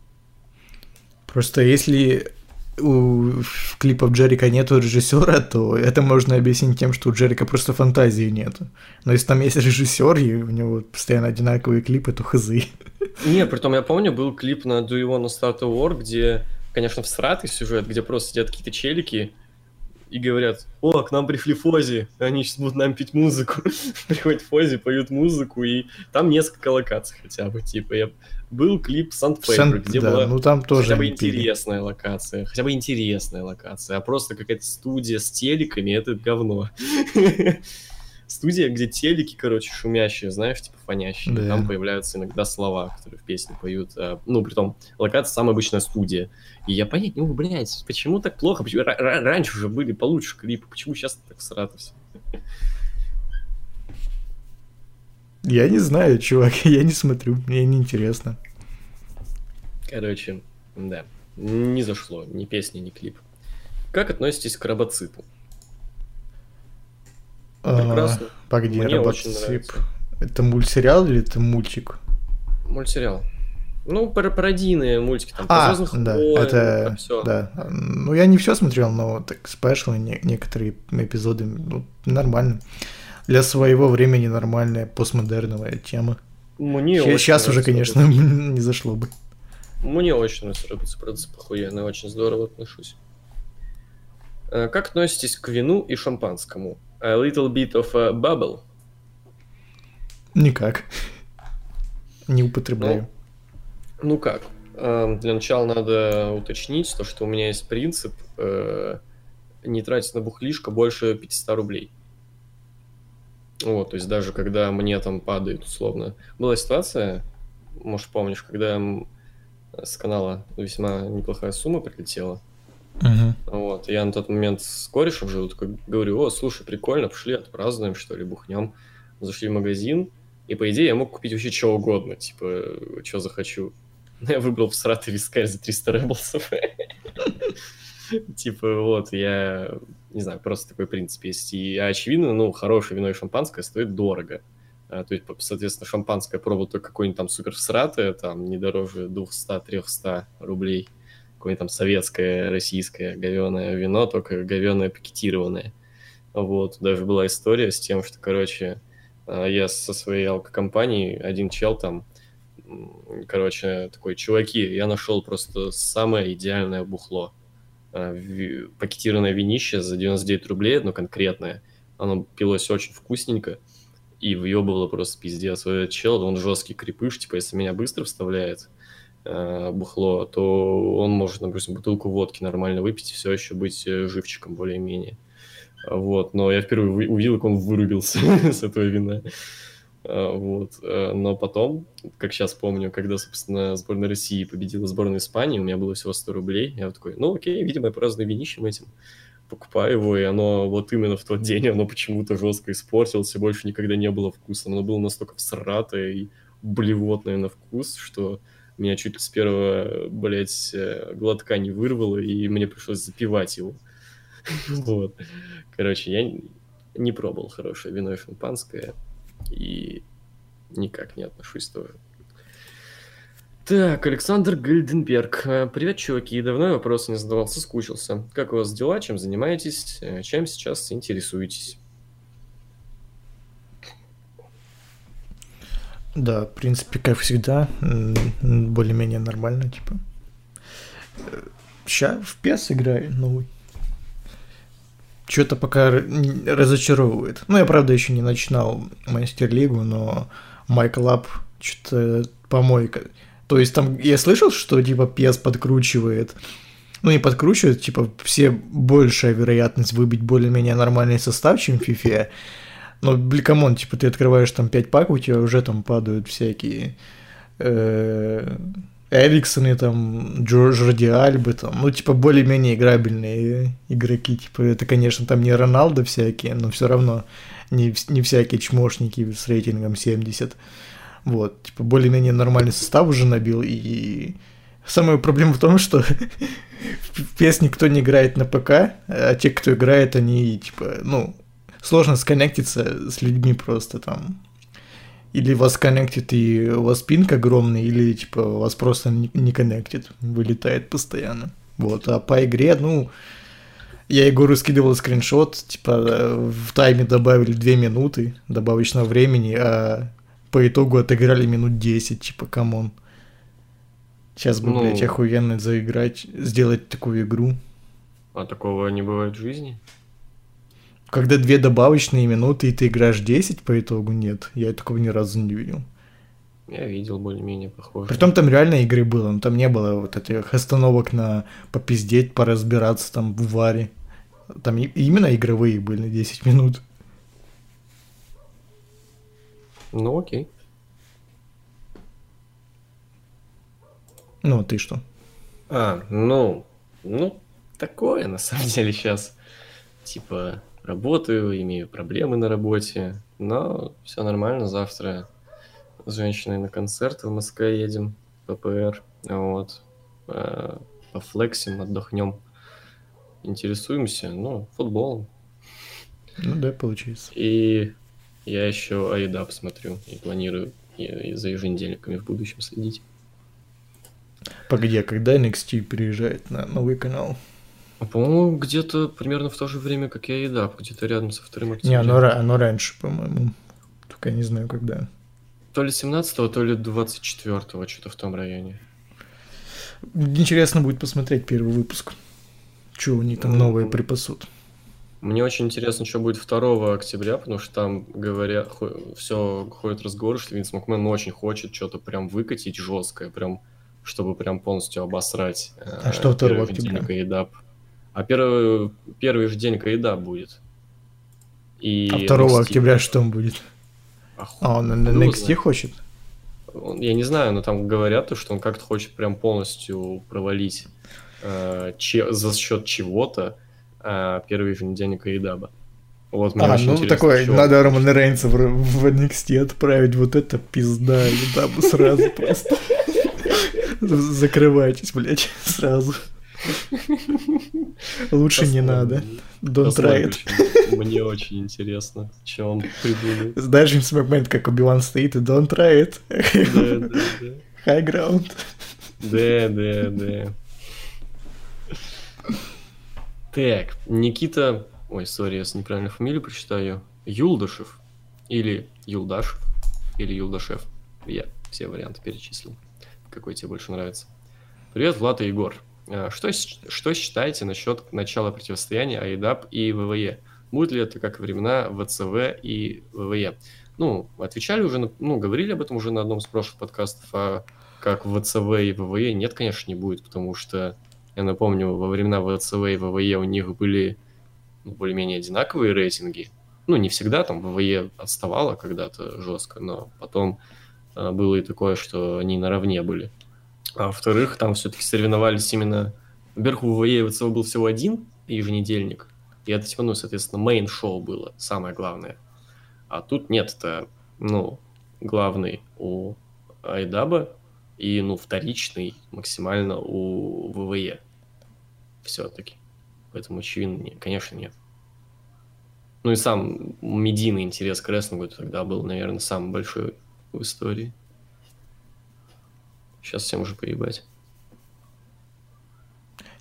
Просто если у клипов Джерика нету режиссера, то это можно объяснить тем, что у Джерика просто фантазии нету. Но если там есть режиссер, и у него постоянно одинаковые клипы, то хзы. Не, притом я помню, был клип на Do You Wanna Start a War, где, конечно, всратый сюжет, где просто сидят какие-то челики и говорят, о, к нам пришли Фози, они сейчас будут нам петь музыку. Приходят Фози, поют музыку, и там несколько локаций хотя бы, типа, я... был клип Sandpaper, где да, была ну, там тоже хотя бы интересная локация, хотя бы интересная локация, а просто какая-то студия с телеками, это говно. Студия, где телеки, короче, шумящие, знаешь, типа фонящие. Да. Там появляются иногда слова, которые в песне поют. а, Ну, при том, локация самая обычная студия. И я понять не могу, блядь, почему так плохо? Почему... ра- ра- Раньше уже были получше клипы, почему сейчас так срато все? Я не знаю, чувак, я не смотрю, мне не интересно. Короче, да, не зашло ни песня, ни клип. Как относитесь к робоципу? Прекрасно. А, погоди, Мне нравится. Это мультсериал или это мультик? Мультсериал. Ну, пар- пародийные мультики, там, А, про «Звездных да, войн», это, про всё. да. Ну, я не все смотрел, но так спешлы, не- некоторые эпизоды, ну, нормально. Для своего времени нормальная постмодерновая тема. Мне Сейчас уже, конечно, не зашло бы. Мне очень нравится Робоцып охуенно, очень здорово отношусь. Э, Как относитесь к вину и шампанскому? A little bit of a bubble. Никак. Не употребляю. Ну как? Эм, Для начала надо уточнить то, что у меня есть принцип э, не тратить на бухлишко больше 500 рублей. Вот, то есть даже когда мне там падает условно. Была ситуация, может помнишь, когда с канала весьма неплохая сумма прилетела. Мгм. Вот, я на тот момент с корешем жил, такой говорю, о, слушай, прикольно, пошли отпразднуем, что ли, бухнем. Зашли в магазин, и, по идее, я мог купить вообще что угодно, типа, что захочу. Но я выбрал всратый вискарь за 300 рэблсов. Типа, вот, я, не знаю, просто такой принцип есть. И, очевидно, ну, хорошее вино и шампанское стоит дорого. А, то есть, соответственно, шампанское пробовал только какое-нибудь там супер всратое, там, не дороже 200-300 рублей. Какое-нибудь там советское, российское говеное вино, только говеное пакетированное. Вот, даже была история с тем, что, короче, а, я со своей алкокомпанией, один чел там, короче, такой, чуваки, я нашел просто самое идеальное бухло. Ви- Пакетированное винище за 99 рублей, одно конкретное. Оно пилось очень вкусненько. и въебывало просто пиздец. Этот чел, он жесткий крепыш, типа, если меня быстро вставляет э, бухло, то он может, допустим, бутылку водки нормально выпить и все еще быть э, живчиком более-менее. Вот, но я впервые увидел, как он вырубился с этого вина. А, вот. Э, но потом, как сейчас помню, когда, собственно, сборная России победила сборную Испании, у меня было всего 100 рублей. Я такой, ну окей, видимо, я праздную винищем этим. Покупаю его, и оно вот именно в тот день, оно почему-то жестко испортилось, и больше никогда не было вкуса. Оно было настолько всратое и блевотное на вкус, что меня чуть с первого, блядь, э, глотка не вырвало, и мне пришлось запивать его. Вот. Короче, я не пробовал хорошее вино и шампанское, и никак не отношусь тоже. Так, Александр Гальденберг. Э, привет, чуваки. Давно вопрос не задавал, соскучился. Как у вас дела, чем занимаетесь, э, чем сейчас интересуетесь? Да, в принципе, как всегда, более-менее нормально, типа. Сейчас в PES играю новый что-то пока разочаровывает. Ну, я, правда, еще не начинал Мастер-лигу, но Майкл Ап что-то помойка. То есть там я слышал, что типа пес подкручивает. Ну, не подкручивает, типа все большая вероятность выбить более-менее нормальный состав, чем в FIFA. Но, блин, типа ты открываешь там 5 пак, у тебя уже там падают всякие э, Эриксоны, там, Джорди Альбы, там, ну, типа, более-менее играбельные игроки, типа, это, конечно, там не Роналдо всякие, но все равно не, не всякие чмошники с рейтингом 70. Вот, типа, более-менее нормальный состав уже набил, и самая проблема в том, что в PES никто не играет на ПК, а те, кто играет, они, типа, ну, сложно сконнектиться с людьми просто там, или вас коннектит и у вас пинг огромный, или типа вас просто не коннектит, вылетает постоянно. Вот, а по игре, ну, я Егору скидывал скриншот, типа в тайме добавили 2 минуты добавочного времени, а по итогу отыграли минут 10, типа, come on. Сейчас бы, ну, блядь, охуенно заиграть, сделать такую игру. А такого не бывает в жизни? Когда две добавочные минуты, и ты играешь 10 по итогу, нет. Я такого ни разу не видел. Я видел более-менее похоже. Притом там реально игры было, но там не было вот этих остановок на попиздеть, поразбираться там в варе. Там именно игровые были 10 минут. Ну окей. Ну, а ты что? А, ну, ну, такое на самом деле сейчас. Типа, работаю, имею проблемы на работе, но все нормально. Завтра с женщиной на концерт в Москве едем, ППР, вот, э, пофлексим, отдохнем, интересуемся, ну, футболом. Ну да, получится. И я еще Айдап смотрю и планирую за еженедельниками в будущем следить. Погоди, а когда NXT приезжает на новый канал? А, по-моему, где-то примерно в то же время, как я и да, где-то рядом со вторым октября. Не, оно, оно раньше, по-моему. Только я не знаю, когда. То ли 17 то ли 24-го, что-то в том районе. Интересно будет посмотреть первый выпуск. У них там новое припасут. Мне очень интересно, что будет 2 октября, потому что там говорят, все ходит разговор, что Винс Макмен очень хочет что-то прям выкатить жесткое, прям чтобы прям полностью обосрать. А э, что 2 октября? А первый, первый же день Каида будет. И а 2 NXT... октября что он будет? А, а он на NXT хочет? Он, я не знаю, но там говорят, что он как-то хочет прям полностью провалить э, че, за счет чего-то э, первый же день Каидаба. Вот, мне а, ну такой, чего. надо Романа Рейнса в, в NXT отправить, вот это пизда, Едабу сразу просто. Закрывайтесь, блядь, сразу. Лучше Посмотрим. не надо. Don't Посмотрим. try it. Мне очень интересно, что он придумает. Знаешь, Джеймс Макмен, как Оби-Ван стоит и don't try it. Да, да, да. High ground. Да, да, да. Так, Никита... Ой, сори, если неправильно фамилию прочитаю. Юлдашев. Или Юлдашев. Или Юлдашев. Я все варианты перечислил. Какой тебе больше нравится. Привет, Влад и Егор. Э, что, что считаете насчет начала противостояния АИДАП и ВВЕ? Будет ли это как времена ВЦВ и ВВЕ? ну, отвечали уже, ну, говорили об этом уже на одном из прошлых подкастов, а как ВЦВ и ВВЕ нет, конечно, не будет, потому что, я напомню, во времена ВЦВ и ВВЕ у них были ну, более-менее одинаковые рейтинги. Ну, не всегда, там ВВЕ отставала когда-то жестко, но потом э, было и такое, что они наравне были. А во-вторых, там все-таки соревновались именно... Во-первых, у ВВЕ ВЦВ был всего один еженедельник, и это, ну, соответственно, мейн-шоу было, самое главное. А тут нет, это, ну, главный у Айдаба и, ну, вторичный максимально у ВВЕ. Все-таки. Поэтому, очевидно, конечно, нет. Ну и сам медийный интерес к рестлингу тогда был, наверное, самый большой в истории. Сейчас всем уже поебать.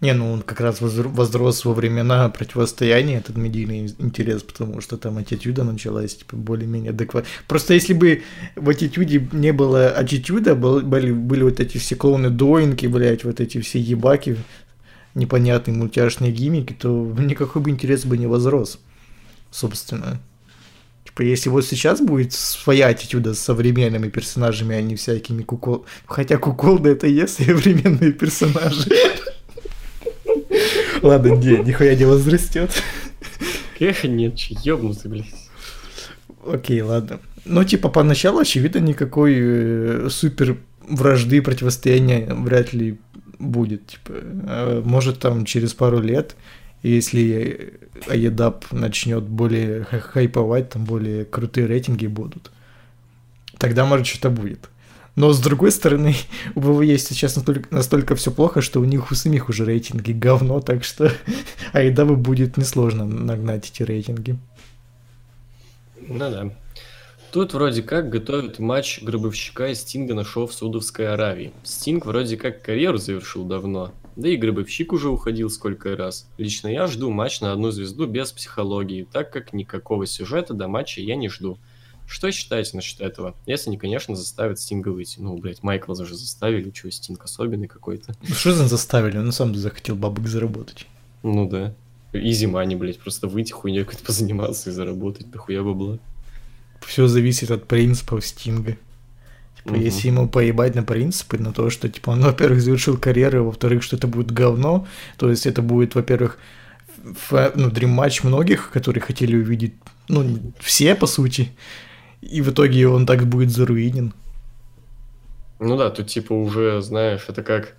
Не, ну он как раз возрос во времена противостояния, этот медийный интерес, потому что там аттитюда началась, типа, более-менее адекватно. Просто если бы в аттитюде не было аттитюда, были, были вот эти все клоуны доинки, блядь, вот эти все ебаки, непонятные мультяшные гиммики, то никакой бы интерес бы не возрос, собственно. Типа, если вот сейчас будет своя аттитюда с современными персонажами, а не всякими кукол... Хотя куколды это и есть современные персонажи. Ладно, не, нихуя не возрастет. Эх, нет, ёбнутый, блядь. Окей, ладно. Ну, типа, поначалу, очевидно, никакой э, супер вражды, противостояния вряд ли будет. Типа, э, может, там через пару лет, если Аедап начнет более хайповать, там более крутые рейтинги будут, тогда, может, что-то будет. Но с другой стороны, у ВВЕ сейчас настолько, настолько все плохо, что у них у самих уже рейтинги говно, так что Айдабу будет несложно нагнать эти рейтинги. Ну да. Тут вроде как готовят матч Гробовщика и Стинга на шоу в Саудовской Аравии. Стинг вроде как карьеру завершил давно. Да и Гробовщик уже уходил сколько раз. Лично я жду матч на одну звезду без психологии, так как никакого сюжета до матча я не жду. Что считаете насчет этого? Если не, конечно, заставят Стинга выйти. Ну, блядь, Майкла же заставили, что, Стинг особенный какой-то. Ну, что за заставили? Он сам захотел бабок заработать. Ну да. Изи мани, блядь, просто выйти хуйней какой-то позаниматься и заработать дохуя бабла. Все зависит от принципов Стинга. Типа, угу. если ему поебать на принципы, на то, что, типа, он, во-первых, завершил карьеру, во-вторых, что это будет говно, то есть это будет, во-первых, ну, дрим матч многих, которые хотели увидеть, ну, все, по сути, и в итоге он так будет заруинен. Ну да, тут типа уже, знаешь, это как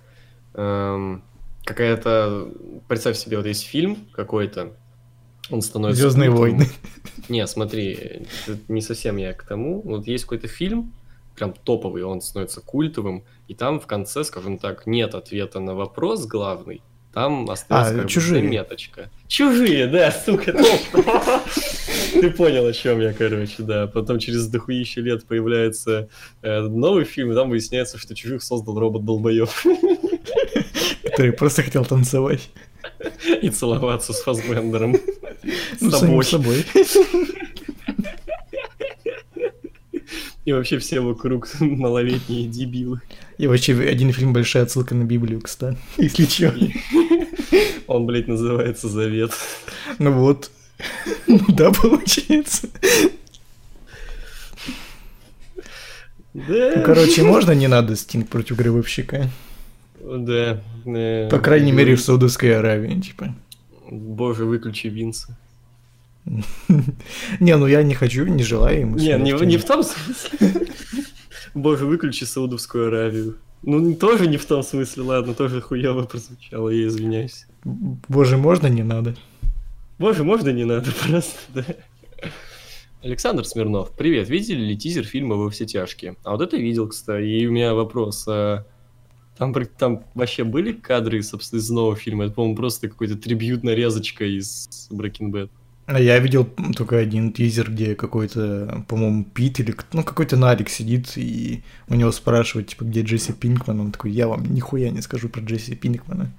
эм, какая-то... Представь себе, вот есть фильм какой-то, он становится... Звездные войны. Не, смотри, не совсем я к тому. Вот есть какой-то фильм, прям топовый, он становится культовым, и там в конце, скажем так, нет ответа на вопрос главный, там остается а, чужие. меточка. Чужие, да, сука, Ты понял, о чем я, короче, да. Потом через дохуище лет появляется э, новый фильм, и там выясняется, что чужих создал робот долбоев. Который просто хотел танцевать. И целоваться с Фасбендером. Ну, с собой. собой. И вообще все вокруг малолетние дебилы. И вообще один фильм большая отсылка на Библию, кстати, если чё. Он, блядь, называется Завет. Ну вот. Да, получается. Да. Ну, короче, можно не надо Стинг против гробовщика? Да. По крайней мере, в Саудовской Аравии, типа. Боже, выключи Винса. Не, ну я не хочу, не желаю ему. Не, не, в том смысле. Боже, выключи Саудовскую Аравию. Ну, тоже не в том смысле, ладно, тоже хуево прозвучало, я извиняюсь. Боже, можно, не надо? Боже, можно, не надо, просто, да. Александр Смирнов, привет, видели ли тизер фильма «Во все тяжкие»? А вот это видел, кстати, и у меня вопрос, а там, там вообще были кадры, собственно, из нового фильма? Это, по-моему, просто какой-то трибют нарезочка из Breaking Bad. А я видел только один тизер, где какой-то, по-моему, Пит или ну, какой-то Нарик сидит, и у него спрашивают, типа, где Джесси Пинкман. Он такой, я вам нихуя не скажу про Джесси Пинкмана.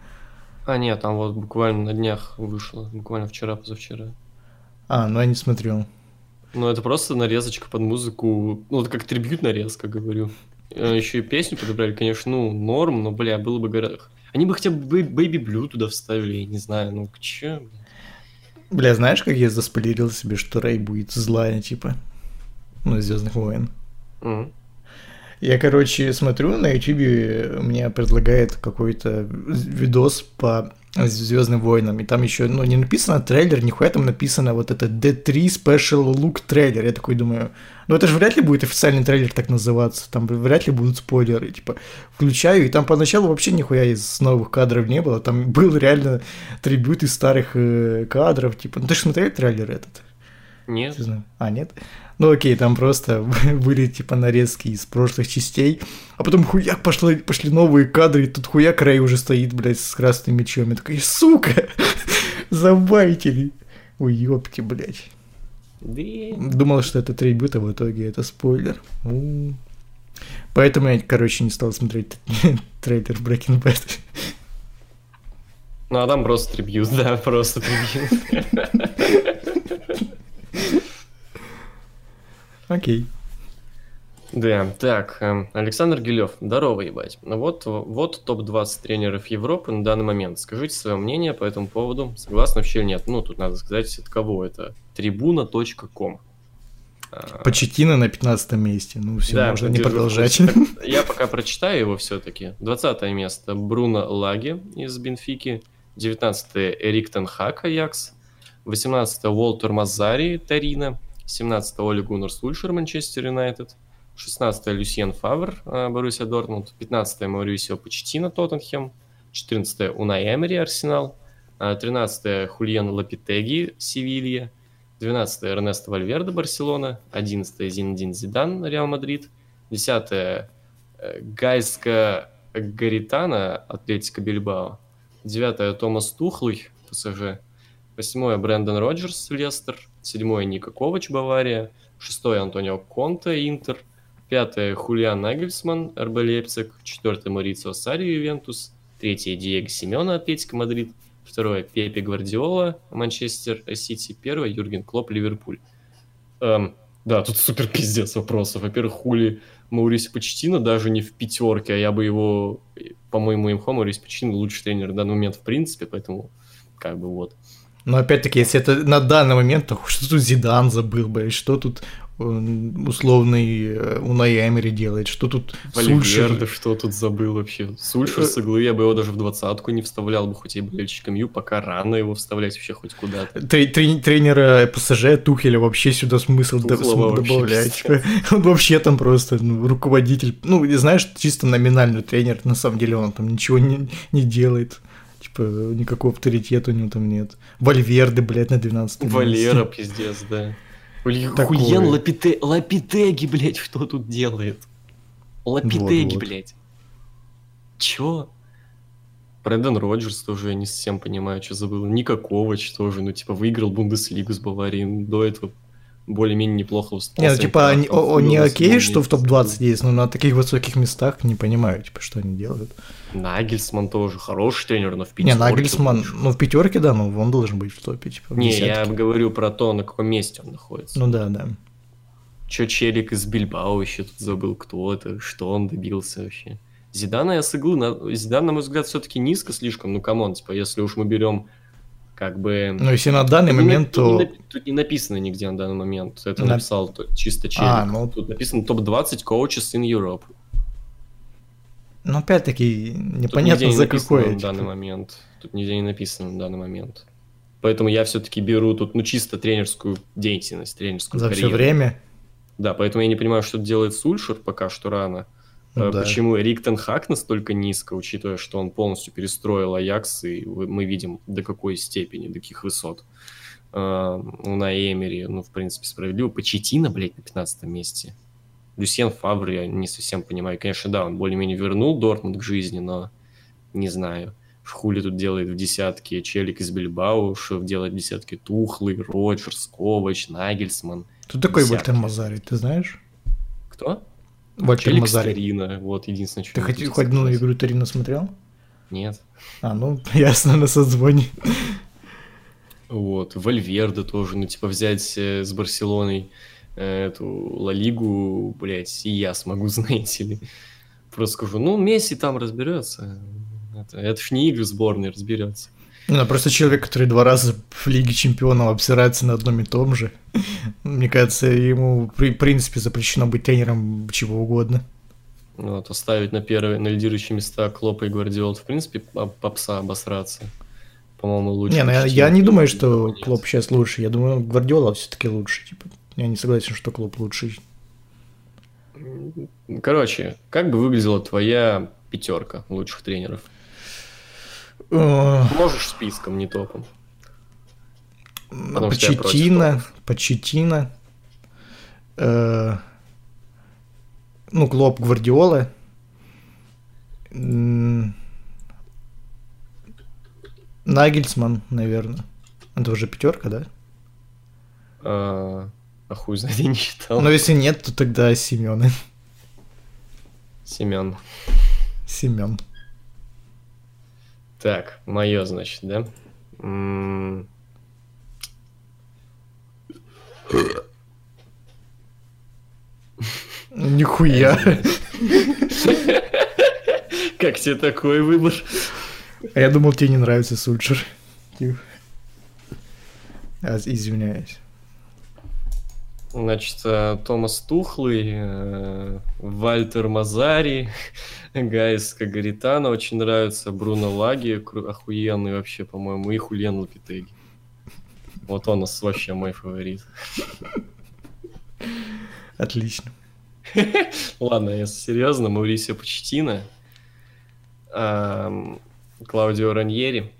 А, нет, там вот буквально на днях вышло, буквально вчера, позавчера. А, ну я не смотрел. Ну, это просто нарезочка под музыку, ну, это как трибют нарезка, говорю. Э, Еще и песню подобрали, конечно, ну, норм, но, бля, было бы гораздо... Они бы хотя бы Baby Blue туда вставили, я не знаю, ну, к чему? Бля, знаешь, как я заспойлерил себе, что Рэй будет злая, типа? ну, Звездных войн. Mm. Я, короче, смотрю на YouTube, мне предлагает какой-то видос по Звездным войнам, и там еще, ну, не написано трейлер, нихуя там написано вот это D3 Special Look трейлер. Я такой думаю, ну это же вряд ли будет официальный трейлер так называться, там вряд ли будут спойлеры, типа, включаю, и там поначалу вообще нихуя из новых кадров не было, там был реально трибют из старых э, кадров, типа, ну ты же смотрел трейлер этот? Нет. А, нет? Ну окей, там просто были типа нарезки из прошлых частей, а потом хуяк пошло, пошли новые кадры, и тут хуяк Рэй уже стоит, блядь, с красным мечом. Я такой, сука, забайтили. Ой, ёпки, блядь. Думал, что это трибют, а в итоге это спойлер. У-у-у. Поэтому я, короче, не стал смотреть трейлер Breaking Bad. Ну, а там просто трибьют, да, просто трибьют. Окей. Да, так, эм, Александр Гилев, здорово, ебать. Вот, вот топ-20 тренеров Европы на данный момент. Скажите свое мнение по этому поводу. Согласны вообще или нет? Ну, тут надо сказать, от кого это. Трибуна.ком. А, Почетина на 15 месте. Ну, все, да, можно не продолжать. Я пока прочитаю его все-таки. 20 место Бруно Лаги из Бенфики. 19 Эрик Тенхак Аякс. 18 Вальтер Маццарри, Торино. 17 Оле Гуннар Сульшер, Манчестер Юнайтед. 16 Люсьен Фавр, э, Боруссия Дортмунд. 15 Маурисио Почеттино, Тоттенхем. 14 Унай Эмери, Арсенал. 13 э, Хулен Лопетеги, Севилья. 12 Эрнесто Вальверде, Барселона. 11 Зинедин Зидан, Реал Мадрид. 10 э, Гайска Гаритано, Атлетик Бильбао. 9 Томас Тухель, ПСЖ. 8 Брэндон Роджерс, Лестер седьмой Нико Ковач, Бавария, шестой Антонио Конте, Интер, пятое Юлиан Нагельсман, РБ Лейпциг, четвертый Маурицио Сарри, Ювентус, третий Диего Симеоне, Атлетико Мадрид, второе Пеп Гвардиола, Манчестер Сити, первое Юрген Клоп, Ливерпуль. Эм, да, тут супер пиздец вопросов. Во-первых, Хули Маурисио Почеттино даже не в пятерке, а я бы его, по-моему, имхо Маурисио Почтина лучший тренер в данный момент в принципе, поэтому как бы вот. Но опять-таки, если это на данный момент, то что тут Зидан забыл, блядь, что тут э, условный э, Унай Эмери делает, что тут Вальверде, что тут забыл вообще. Сульшер с иглы, я бы его даже в двадцатку не вставлял бы, хоть и болельщиком Ю, пока рано его вставлять вообще хоть куда-то. Тренера ПСЖ Тухеля вообще сюда смысл добавлять. Он вообще там просто ну, руководитель, ну, знаешь, чисто номинальный тренер, на самом деле он там ничего не делает. Типа, никакого авторитета у него там нет. Вальверды, блядь, на 12 Валера, пиздец, да. Хуен Лапите... Лапитеги, блядь, что тут делает? Лапитеги, вот, вот. блядь. Чё? Брэндон Роджерс тоже я не совсем понимаю, что забыл. Никакого тоже, ну, типа, выиграл Бундеслигу с Баварией. До этого более-менее неплохо выступал. Нет, ну, типа, они, о, не окей, что в топ-20 есть, но на таких высоких местах не понимаю, типа, что они делают. Нагельсман тоже хороший тренер, но в пятерке. Не, Нагельсман, ну, в пятерке, да, но он должен быть в топе, типа, в Не, десятке. я говорю про то, на каком месте он находится. Ну да, да. Чё челик из Бильбао еще тут забыл, кто это, что он добился вообще. Зидана я с иглы, на... Зидан, на мой взгляд, все-таки низко слишком, ну, come on, типа, если уж мы берем как бы... Ну, если на данный тут момент, не, то... Тут не, тут не написано нигде на данный момент. Это на... написал чисто челик. А, ну... Тут написано топ-20 coaches in Europe. Ну, опять-таки, непонятно тут за какой. на данный момент. Тут нигде не написано на данный момент. Поэтому я все-таки беру тут, ну, чисто тренерскую деятельность, тренерскую За карьеру. все время? Да, поэтому я не понимаю, что делает Сульшер пока что рано. Ну, да. Почему Риктон Хак настолько низко, учитывая, что он полностью перестроил Аякс, и мы видим до какой степени, до каких высот. Uh, на Эмери, ну, в принципе, справедливо. Почетина, блядь, на 15 месте. Люсьен Фавр, я не совсем понимаю. Конечно, да, он более-менее вернул Дортмунд к жизни, но не знаю. Хули тут делает в десятке Челик из Бильбау, что делает в десятке Тухлый, Роджерс, Ковач, Нагельсман. Кто такой Вольтер Мазари, ты знаешь? Кто? Мазари. Тарина, вот единственное, что Ты хоть, хоть одну игру Тарина смотрел? Нет. А, ну, ясно, на созвоне. Вот, Вальверда тоже, ну, типа, взять э, с Барселоной э, эту Ла Лигу, блядь, и я смогу, знаете ли. Просто скажу, ну, Месси там разберется. Это, это ж не игры сборной разберется. Ну, просто человек, который два раза в Лиге Чемпионов обсирается на одном и том же. Мне кажется, ему, в принципе, запрещено быть тренером чего угодно. Вот, оставить на первые, на лидирующие места Клопа и Гвардиол, в принципе, попса обосраться. По-моему, лучше. Не, ну я, я не думаю, что Клоп сейчас лучше. Я думаю, Гвардиола все-таки лучше. Типа, я не согласен, что Клоп лучше. Короче, как бы выглядела твоя пятерка лучших тренеров? Можешь списком, не топом. Почетина, Почетина, э, ну, Клоп Гвардиола, Нагельсман, наверное. Это уже пятерка, да? А, а хуй знает, я не считал. Но если нет, то тогда Семен. Семен. Семен. Так, мое, значит, да? Нихуя. Как тебе такой выбор? А я думал, тебе не нравится Сульчер. Извиняюсь. Значит, э, Томас Тухлый, э, Вальтер Мазари, Гайс Кагаритана очень нравится, Бруно Лаги, охуенный вообще, по-моему, и Хульен Лапитеги. Вот он вообще мой фаворит. Отлично. Ладно, если серьезно, Маурисио Почтина, Клаудио Раньери,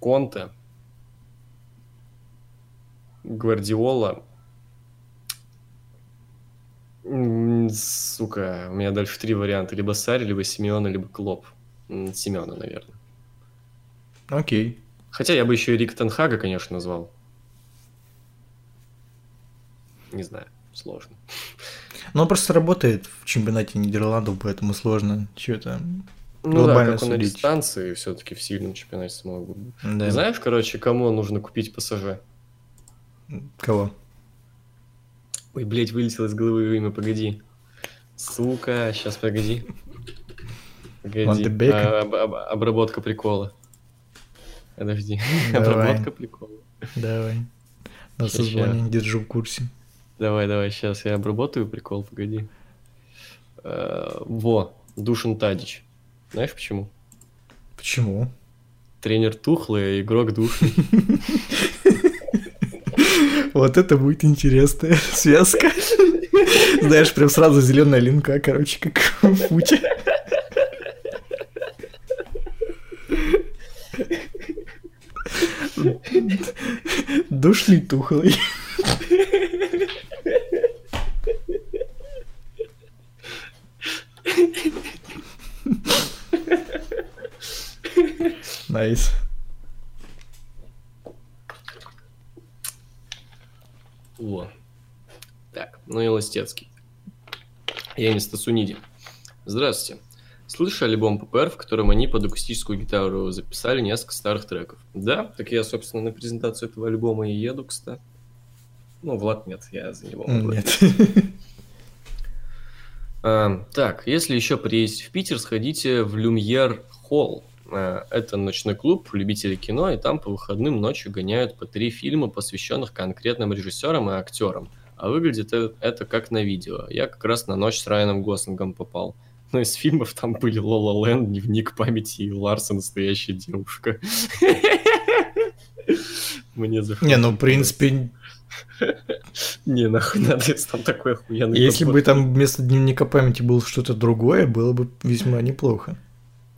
Конте, Гвардиола. Сука, у меня дальше три варианта. Либо Сари, либо Симеона, либо Клоп. Семена, наверное. Окей. Хотя я бы еще и Рик Тенхага, конечно, назвал. Не знаю, сложно. Но он просто работает в чемпионате Нидерландов, поэтому сложно что-то ну да, как он на дистанции все-таки в сильном чемпионате смог. Да. Знаешь, короче, кому нужно купить ПСЖ? Кого? Ой, блядь, вылетело из головы имя, погоди. Сука, сейчас погоди. Погоди. А, об, об, обработка прикола. Подожди. обработка прикола. Давай. На созвоне держу в курсе. Давай, давай, сейчас я обработаю прикол, погоди. Uh, во, Душин Тадич. Знаешь почему? Почему? Тренер тухлый, а игрок душный. Вот это будет интересная связка. Знаешь, прям сразу зеленая линка, короче, как футе. Душный тухлый. Nice. Во. Так, ну и Ластецкий. Я не Стасуниди. Здравствуйте. Слышали альбом ППР, в котором они под акустическую гитару записали несколько старых треков? Да, так я, собственно, на презентацию этого альбома и еду, кстати. Ну, Влад нет, я за него могу. Нет. А, так, если еще приедете в Питер, сходите в Люмьер Холл. Э, это ночной клуб любителей кино, и там по выходным ночью гоняют по три фильма, посвященных конкретным режиссерам и актерам. А выглядит это как на видео. Я как раз на ночь с Райаном Гослингом попал. Но из фильмов там были Лола Лэнд, Дневник памяти и Ларса Настоящая девушка. Мне Не, ну, в принципе... Не, нахуй надо, если там такой охуенный... Если бы там вместо Дневника памяти было что-то другое, было бы весьма неплохо.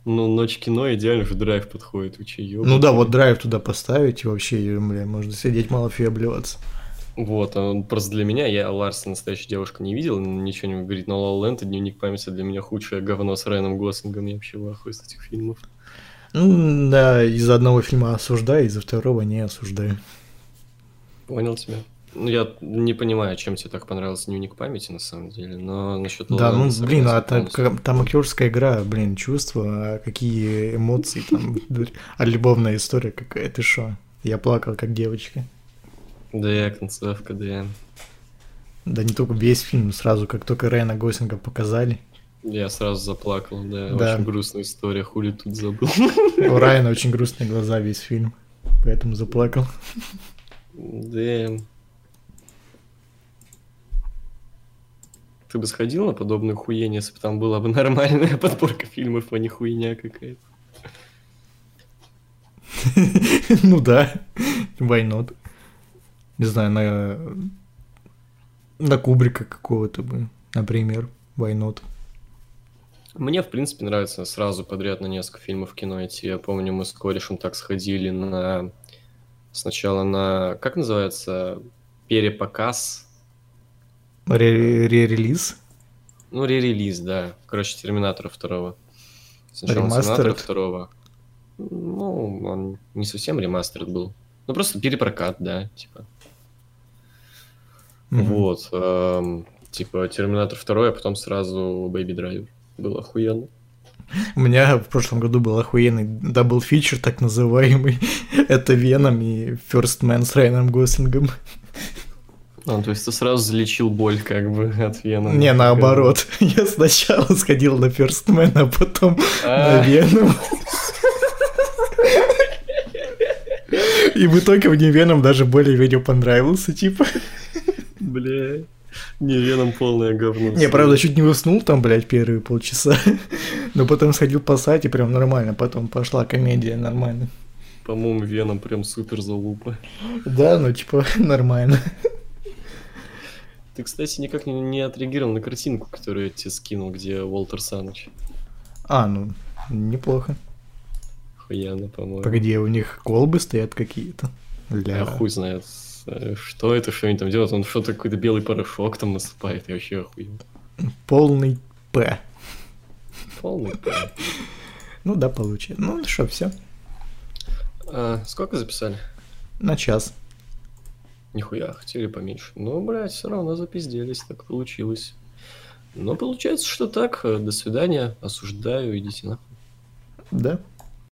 Ну, ночь кино идеально же драйв подходит, че, Ну да, вот драйв туда поставить, и вообще, бля, можно сидеть малофи обливаться. Вот, а он просто для меня, я Ларса настоящая девушка не видел, ничего не говорит, но Ла Ленд и Дневник памяти для меня худшее говно с Райаном Гослингом, я вообще в ахуе с этих фильмов. Ну, да, из-за одного фильма осуждаю, из-за второго не осуждаю. Понял тебя. Ну, я не понимаю, чем тебе так понравился дневник памяти, на самом деле, но насчет Да, ну, блин, а там, там актерская игра, блин, чувства, а какие эмоции там, а любовная история какая, ты шо? Я плакал, как девочка. Да, я концовка, да. Да не только весь фильм, сразу как только Райана Гослинга показали, Я сразу заплакал, да. Да. Очень грустная история, хули тут забыл. У Райана очень грустные глаза весь фильм, поэтому заплакал. Да. Ты бы сходил на подобную хуйню, если бы там была бы нормальная подборка фильмов, а не хуйня какая-то. Ну да, why not? Не знаю, на... На Кубрика какого-то бы, например, why not? Мне, в принципе, нравится сразу подряд на несколько фильмов в кино идти. Я помню, мы с корешем так сходили на... Сначала на... Как называется? Перепоказ. Ре- Ре-релиз? Ну, ререлиз, да. Короче, Терминатора второго. Сначала? Терминатора второго. Ну, он не совсем ремастерд был. Ну, просто перепрокат, да, типа. Мгм. Вот. эм, типа Терминатор второй, а потом сразу Baby Driver. Было охуенно. У меня в прошлом году был охуенный double feature, так называемый. Это Веном и First Man с Райаном Гослингом. А, то есть ты сразу залечил боль как бы от Венома. Не, наоборот. Я сначала сходил на First Man, а потом на А. Веном. И в итоге мне Веном даже более-менее понравился, типа. Бля. Не, Веном полное говно. Не, правда, чуть не уснул там, блядь, первые полчаса. Но потом сходил по сайте, прям нормально. Потом пошла комедия нормально. По-моему, Веном прям супер залупа. Да, ну типа нормально. Ты, кстати, никак не, не отреагировал на картинку, которую я тебе скинул, где Уолтер Саныч. А, ну, неплохо. Охуенно, по-моему. Погоди, у них колбы стоят какие-то. Для... Я хуй знает, что это, что они там делают. Он что-то какой-то белый порошок там насыпает. Я вообще охуел. Полный П. Полный п***. Ну да, получается. Ну что, все. А, сколько записали? На час. Нихуя, хотели поменьше. Но, блядь, все равно запизделись, так получилось. Но получается, что так. Э, До свидания. Осуждаю, идите нахуй. Да?